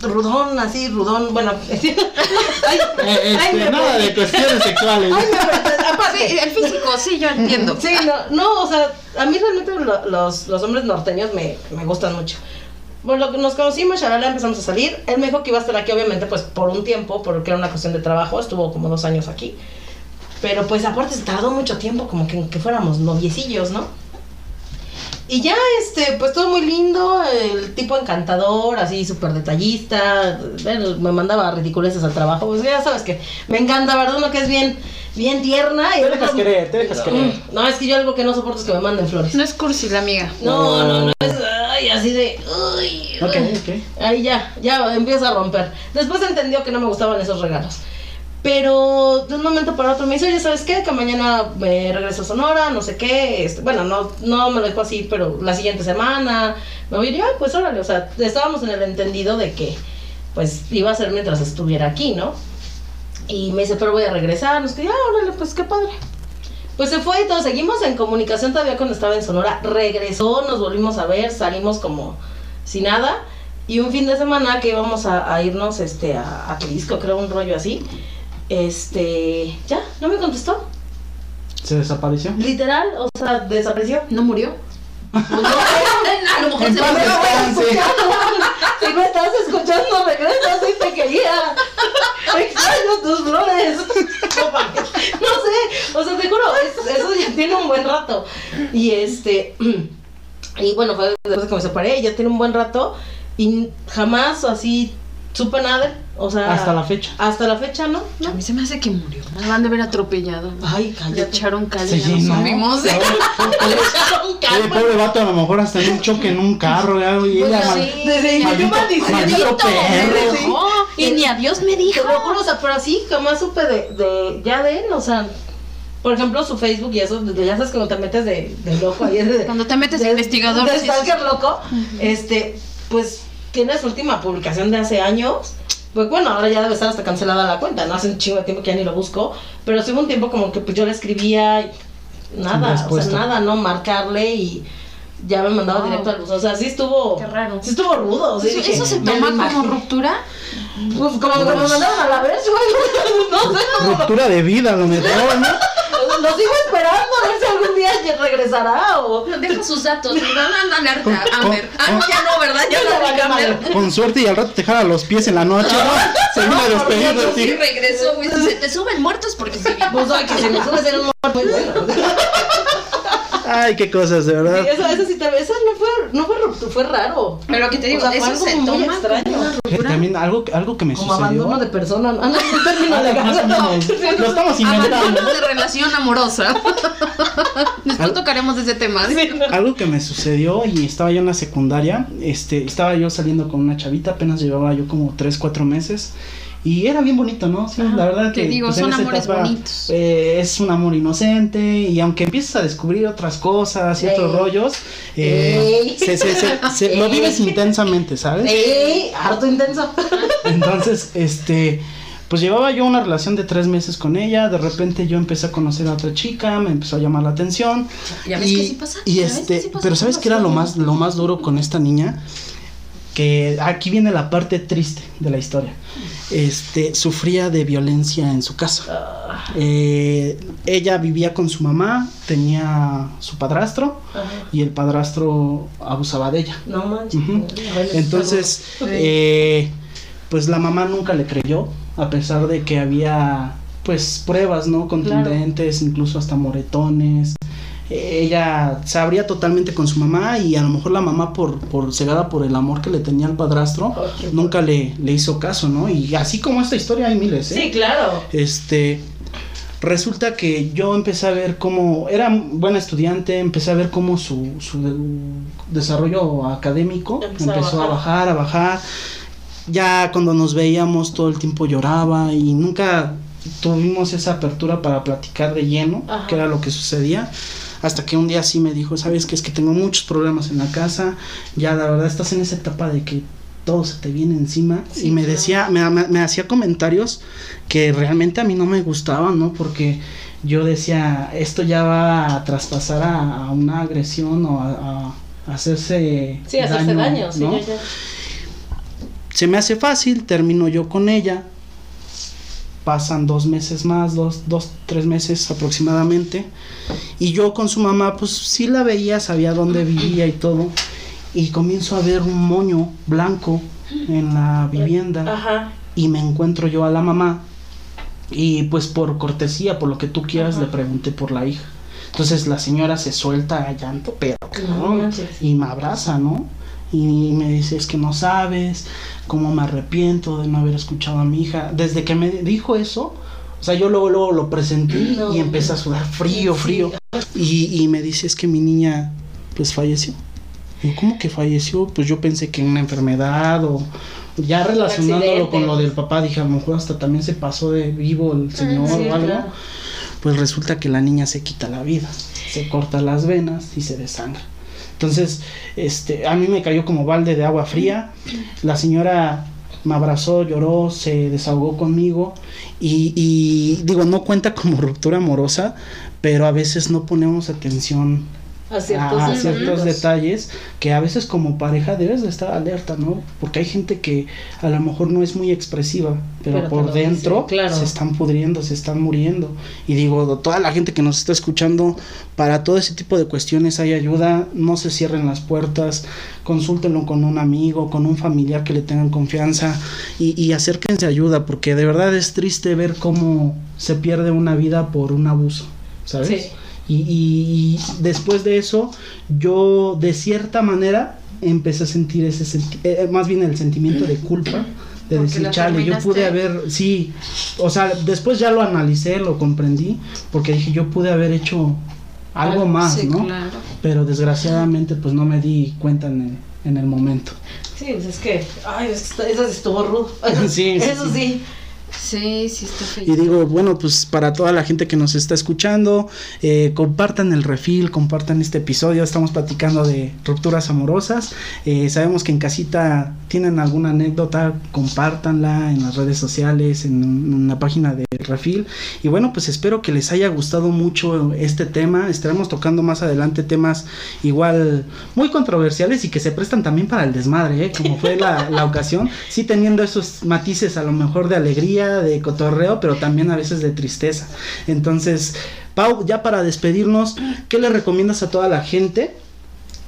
rudón, así, rudón, bueno. ay, Eh, este, ay, me nada de cuestiones sexuales. Ay, me. Aparte, Sí, el físico, sí, yo entiendo. Sí, no, no, o sea, a mí realmente lo- los, los hombres norteños me, me gustan mucho. Bueno, lo que nos conocimos, shalala, empezamos a salir. Él me dijo que iba a estar aquí, obviamente, pues por un tiempo, porque era una cuestión de trabajo. Estuvo como dos años aquí. Pero pues aparte se tardó mucho tiempo, como que, que fuéramos noviecillos, ¿no? Y ya, este, pues todo muy lindo, el tipo encantador, así súper detallista, bueno, me mandaba ridiculeces al trabajo, pues ya sabes que me encanta, ¿verdad? Uno que es bien, bien tierna. Y Te dejas otro- querer, te dejas querer. Mm, No, es que yo algo que no soporto es que me manden flores. No es cursi la amiga. No, no, no, es ay, así de, uy, Ok, uy. ok. Ahí ya, ya empieza a romper. Después entendió que no me gustaban esos regalos. Pero de un momento para otro me dice, oye, ¿sabes qué? Que mañana me regreso a Sonora, no sé qué. Este, bueno, no, no me lo dijo así, pero la siguiente semana me voy a ir, "Ah, pues órale. O sea, estábamos en el entendido de que, pues, iba a ser mientras estuviera aquí, ¿no? Y me dice, pero voy a regresar. Nos quedé, ah, órale, pues qué padre. Pues se fue y todo, seguimos en comunicación todavía cuando estaba en Sonora. Regresó, nos volvimos a ver, salimos como sin nada. Y un fin de semana que íbamos a, irnos este, a, a Jalisco, creo, un rollo así. Este, ya, no me contestó. Se desapareció. Literal, o sea, desapareció. ¿No murió? Pues no, A lo mejor se murió. si me estás escuchando, regresa, sí te quería. Extraño tus flores. No sé, o sea, te juro, es- eso ya tiene un buen rato. Y este, y bueno, fue después de que me separé, ya tiene un buen rato. Y jamás así supe nada. O sea, Hasta la fecha. Hasta la fecha, ¿no? A mí se me hace que murió. Me van de haber atropellado. Ay, Le cállate. echaron cal Sí, ya nos no. subimos. Le echaron Oye, calma. pobre vato, a lo mejor hasta en un choque en un carro, ya, y Pues ella sí. mal- Desde Maldito- maldiciendo. maldito perro. me dejó. Y ni a Dios me dijo. Te lo juro, o sea, pero así jamás supe de, de ya de él, o sea, por ejemplo, su Facebook y eso, ya sabes cuando te metes de, de loco ahí, de, Cuando te metes de investigador. de stalker loco, este, pues tiene su última publicación de hace años. Pues bueno, ahora ya debe estar hasta cancelada la cuenta, no hace un chingo de tiempo que ya ni lo busco, pero sí hubo un tiempo como que pues yo le escribía y nada, o sea, nada, no marcarle y ya me mandaba Wow. directo al bus, o sea, sí estuvo, Qué raro. sí estuvo rudo, sí ¿Eso, eso se toma como ruptura? Pues como que me mandaron a la vez, güey. No sé. Ruptura de vida, lo mejor, ¿no? Lo sigo esperando a ver si algún día regresará o. Deja sus datos. Me van a alerta. Con- Amber. Ah, no, ya no, ¿verdad? Ya no valió Amber. Con suerte y al rato te jala los pies en la noche, ¿no? Se vino a despedir de Sí, ti. regresó, güey. Si se te suben muertos porque sí. Pues ay, que se me sube a ser un bueno. Ay, qué cosas, de Sí, verdad. eso, eso sí, te- eso no fue, no fue ruptura, fue raro. Pero lo que te digo, O sea, fue eso algo se muy toma extraño. como ruptura. También algo, algo que me Como sucedió. abandono de persona. Ah, no, es un término legal. más o menos. Lo estamos inventando. Abandono de relación amorosa. Después tocaremos ese tema. ¿sí? Algo que me sucedió y estaba yo en la secundaria, este, estaba yo saliendo con una chavita, apenas llevaba yo como 3, 4 meses y era bien bonito, ¿no? Sí, la verdad te que digo, pues, son amores etapa, bonitos. eh, es un amor inocente y aunque empiezas a descubrir otras cosas y otros Ey. rollos, eh, Ey. se- se- se- se- lo Ey. vives intensamente, ¿sabes? Sí, harto intenso. Entonces, este, pues llevaba yo una relación de tres meses con ella, de repente yo empecé a conocer a otra chica, me empezó a llamar la atención. Ya ves y, que sí pasa, Y este, que sí pasa, pero ¿sabes qué era lo más, lo más duro con esta niña? Que aquí viene la parte triste de la historia. Este, sufría de violencia en su casa. Eh, ella vivía con su mamá, tenía su padrastro ajá. y el padrastro abusaba de ella. No manches. Entonces, eh, pues la mamá nunca le creyó, a pesar de que había pues pruebas, ¿no? Contundentes, incluso hasta moretones. Ella se abría totalmente con su mamá y a lo mejor la mamá por, por cegada por el amor que le tenía al padrastro, nunca le, le hizo caso, ¿no? Y así como esta historia hay miles, ¿eh? Sí, claro. Este, resulta que yo empecé a ver cómo, era buena estudiante, empecé a ver cómo su, su de- desarrollo académico Empezó a empezó a bajar. bajar, a bajar. Ya cuando nos veíamos todo el tiempo lloraba y nunca tuvimos esa apertura para platicar de lleno, Ajá. que era lo que sucedía. Hasta que un día sí me dijo, sabes que es que tengo muchos problemas en la casa, ya la verdad estás en esa etapa de que todo se te viene encima Sí, y me decía, me, me- me hacía comentarios que realmente a mí no me gustaban, ¿no? Porque yo decía, esto ya va a traspasar a, a una agresión o a, a hacerse Sí, hacerse daño, sí, ¿no? ya, ya. Se me hace fácil, termino yo con ella. Pasan dos meses más, dos, dos, tres meses aproximadamente. Y yo con su mamá, pues sí la veía, sabía dónde vivía y todo. Y comienzo a ver un moño blanco en la vivienda. Ajá. Y me encuentro yo a la mamá. Y pues por cortesía, por lo que tú quieras, Ajá. le pregunté por la hija. Entonces la señora se suelta a llanto, pero No y me abraza, ¿no? Y me dice, es que no sabes cómo me arrepiento de no haber escuchado a mi hija. Desde que me dijo eso, o sea, yo luego, luego lo presenté No. y empecé a sudar frío, frío. Y, y me dice, es que mi niña, pues falleció. Digo, ¿cómo que falleció? Pues yo pensé que una enfermedad o ya relacionándolo con lo del papá, dije, a lo mejor hasta también se pasó de vivo el señor sí, o algo. claro. Pues resulta que la niña se quita la vida, se corta las venas y se desangra. Entonces, este, a mí me cayó como balde de agua fría. La señora me abrazó, lloró, se desahogó conmigo y, y digo, no cuenta como ruptura amorosa, pero a veces no ponemos atención A ciertos, a ciertos detalles que a veces como pareja debes de estar alerta, ¿no? Porque hay gente que a lo mejor no es muy expresiva, pero, Pero por dentro dice, claro. se están pudriendo, se están muriendo. Y digo, toda la gente que nos está escuchando, para todo ese tipo de cuestiones hay ayuda, no se cierren las puertas, consúltenlo con un amigo, con un familiar que le tengan confianza y, y acérquense a ayuda, porque de verdad es triste ver cómo se pierde una vida por un abuso, ¿sabes? Sí. Y, y- y después de eso, yo de cierta manera empecé a sentir ese senti- eh, más bien el sentimiento de culpa. De Porque decir, chale, yo pude terminaste". haber, sí, o sea, después ya lo analicé, lo comprendí, porque dije, yo pude haber hecho algo más, Sí, ¿no? claro. Pero desgraciadamente, pues no me di cuenta en el, en el momento. Sí, pues es que, ay, eso estuvo rudo. Sí, sí, Eso sí. sí. Sí, sí está feo. Y digo, bueno, pues para toda la gente que nos está escuchando, eh, compartan el refil, compartan este episodio. Estamos platicando de rupturas amorosas. Eh, sabemos que en casita tienen alguna anécdota, compártanla en las redes sociales, en, en la página de refil. Y bueno, pues espero que les haya gustado mucho este tema. Estaremos tocando más adelante temas igual muy controversiales y que se prestan también para el desmadre, ¿eh? como fue la, la ocasión. Sí teniendo esos matices a lo mejor de alegría, de cotorreo, pero también a veces de tristeza. Entonces, Pau, ya para despedirnos, ¿qué le recomiendas a toda la gente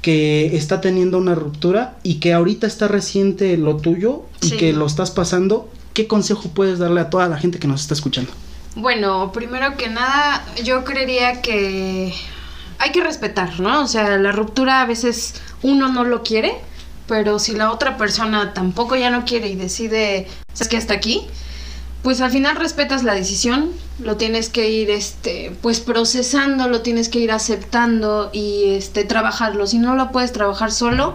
que está teniendo una ruptura y que ahorita está reciente lo tuyo y Sí. que lo estás pasando? ¿Qué consejo puedes darle a toda la gente que nos está escuchando? Bueno, primero que nada, yo creería que hay que respetar, ¿no? O sea, la ruptura a veces uno no lo quiere, pero si la otra persona tampoco ya no quiere y decide, ¿sabes que hasta aquí? Pues al final respetas la decisión, lo tienes que ir, este, pues procesando, lo tienes que ir aceptando y, este, trabajarlo. Si no lo puedes trabajar solo,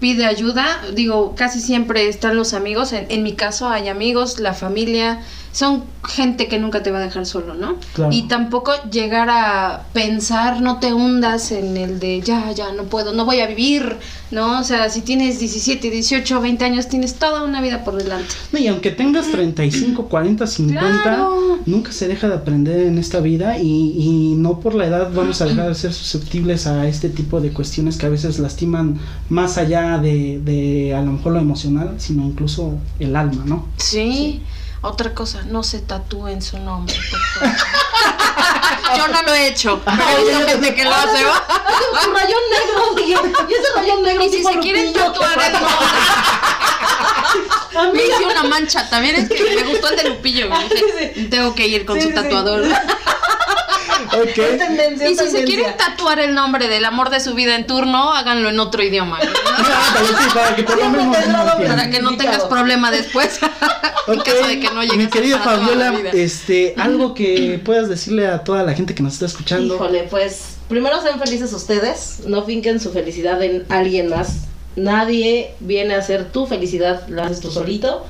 pide ayuda. Digo, casi siempre están los amigos. En, en mi caso hay amigos, la familia. Son gente que nunca te va a dejar solo, ¿no? Claro. Y tampoco llegar a pensar, no te hundas en el de ya, ya, no puedo, no voy a vivir, ¿no? O sea, si tienes 17, 18, 20 años, tienes toda una vida por delante. No, y aunque tengas 35, 40, 50, Claro. nunca se deja de aprender en esta vida y, y no por la edad vamos a dejar de ser susceptibles a este tipo de cuestiones que a veces lastiman más allá de, de a lo mejor lo emocional, sino incluso el alma, ¿no? Sí. Otra cosa, no se tatúen su nombre, por favor. Yo no lo he hecho, pero he visto gente que lo hace. ¿va? Un rayón negro. Y ese rayón negro Y si se quieren tatuar el nombre. Me hice una mancha, también es que me gustó el de Lupillo. Dije. Tengo que ir con su tatuador. Ok. es tendencia, Y si se quieren tatuar el nombre del amor de su vida en turno, háganlo en otro idioma. ¿no? Ándale, sí, para que por lo Siempre menos tendrá no doble entiendan. Para que no tengas problema después. en caso de que no llegues Mi querida a Fabiola, este, algo que puedas decirle a toda la gente que nos está escuchando. Híjole, pues primero sean felices ustedes, no finquen su felicidad en alguien más. Nadie viene a hacer tu felicidad, la haces tú solito.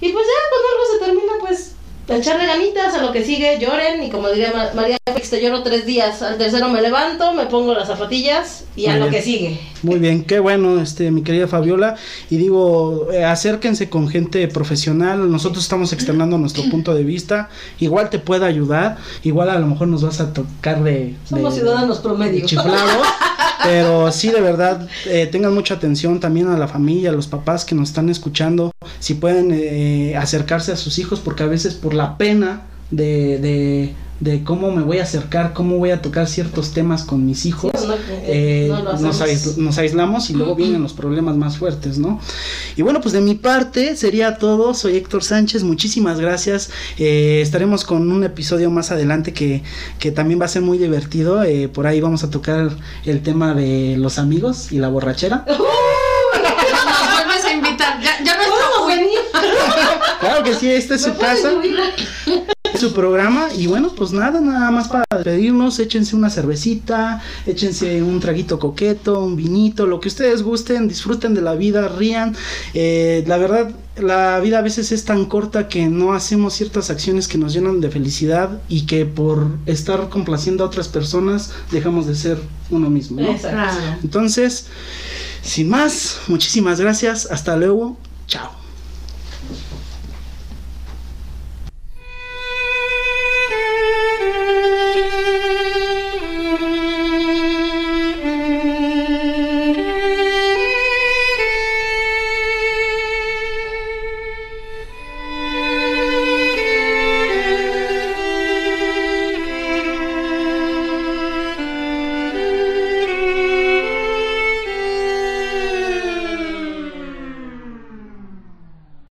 Y pues ya cuando algo se termina, pues echarle ganitas a lo que sigue, lloren y como diría Ma- María Félix, te lloro tres días, al tercero me levanto, me pongo las zapatillas y a Muy lo bien. que sigue. Muy bien, qué bueno, este, mi querida Fabiola. Y digo, eh, acérquense con gente profesional. Nosotros estamos externando nuestro punto de vista. Igual te puede ayudar. Igual a lo mejor nos vas a tocar de. Somos de- ciudadanos promedio. chiflados. Pero sí, de verdad, eh, tengan mucha atención también a la familia, a los papás que nos están escuchando. Si pueden eh, acercarse a sus hijos, porque a veces por la pena de, de, de cómo me voy a acercar, cómo voy a tocar ciertos temas con mis hijos. No, Eh, no lo nos, ais- nos aislamos y luego vienen los problemas más fuertes, ¿no? Y bueno, pues de mi parte sería todo. Soy Héctor Sánchez, muchísimas gracias. Eh, estaremos con un episodio más adelante que, que también va a ser muy divertido. Eh, por ahí vamos a tocar el tema de los amigos y la borrachera. Nos vuelves a invitar. Ya. Claro que sí, esta es ¿Me su casa, su programa. Y bueno, pues nada, nada más para despedirnos. Échense una cervecita, échense un traguito coqueto, un vinito, lo que ustedes gusten. Disfruten de la vida, rían. Eh, la verdad, la vida a veces es tan corta que no hacemos ciertas acciones que nos llenan de felicidad y que por estar complaciendo a otras personas dejamos de ser uno mismo. Entonces, sin más, muchísimas gracias. Hasta luego. Chao.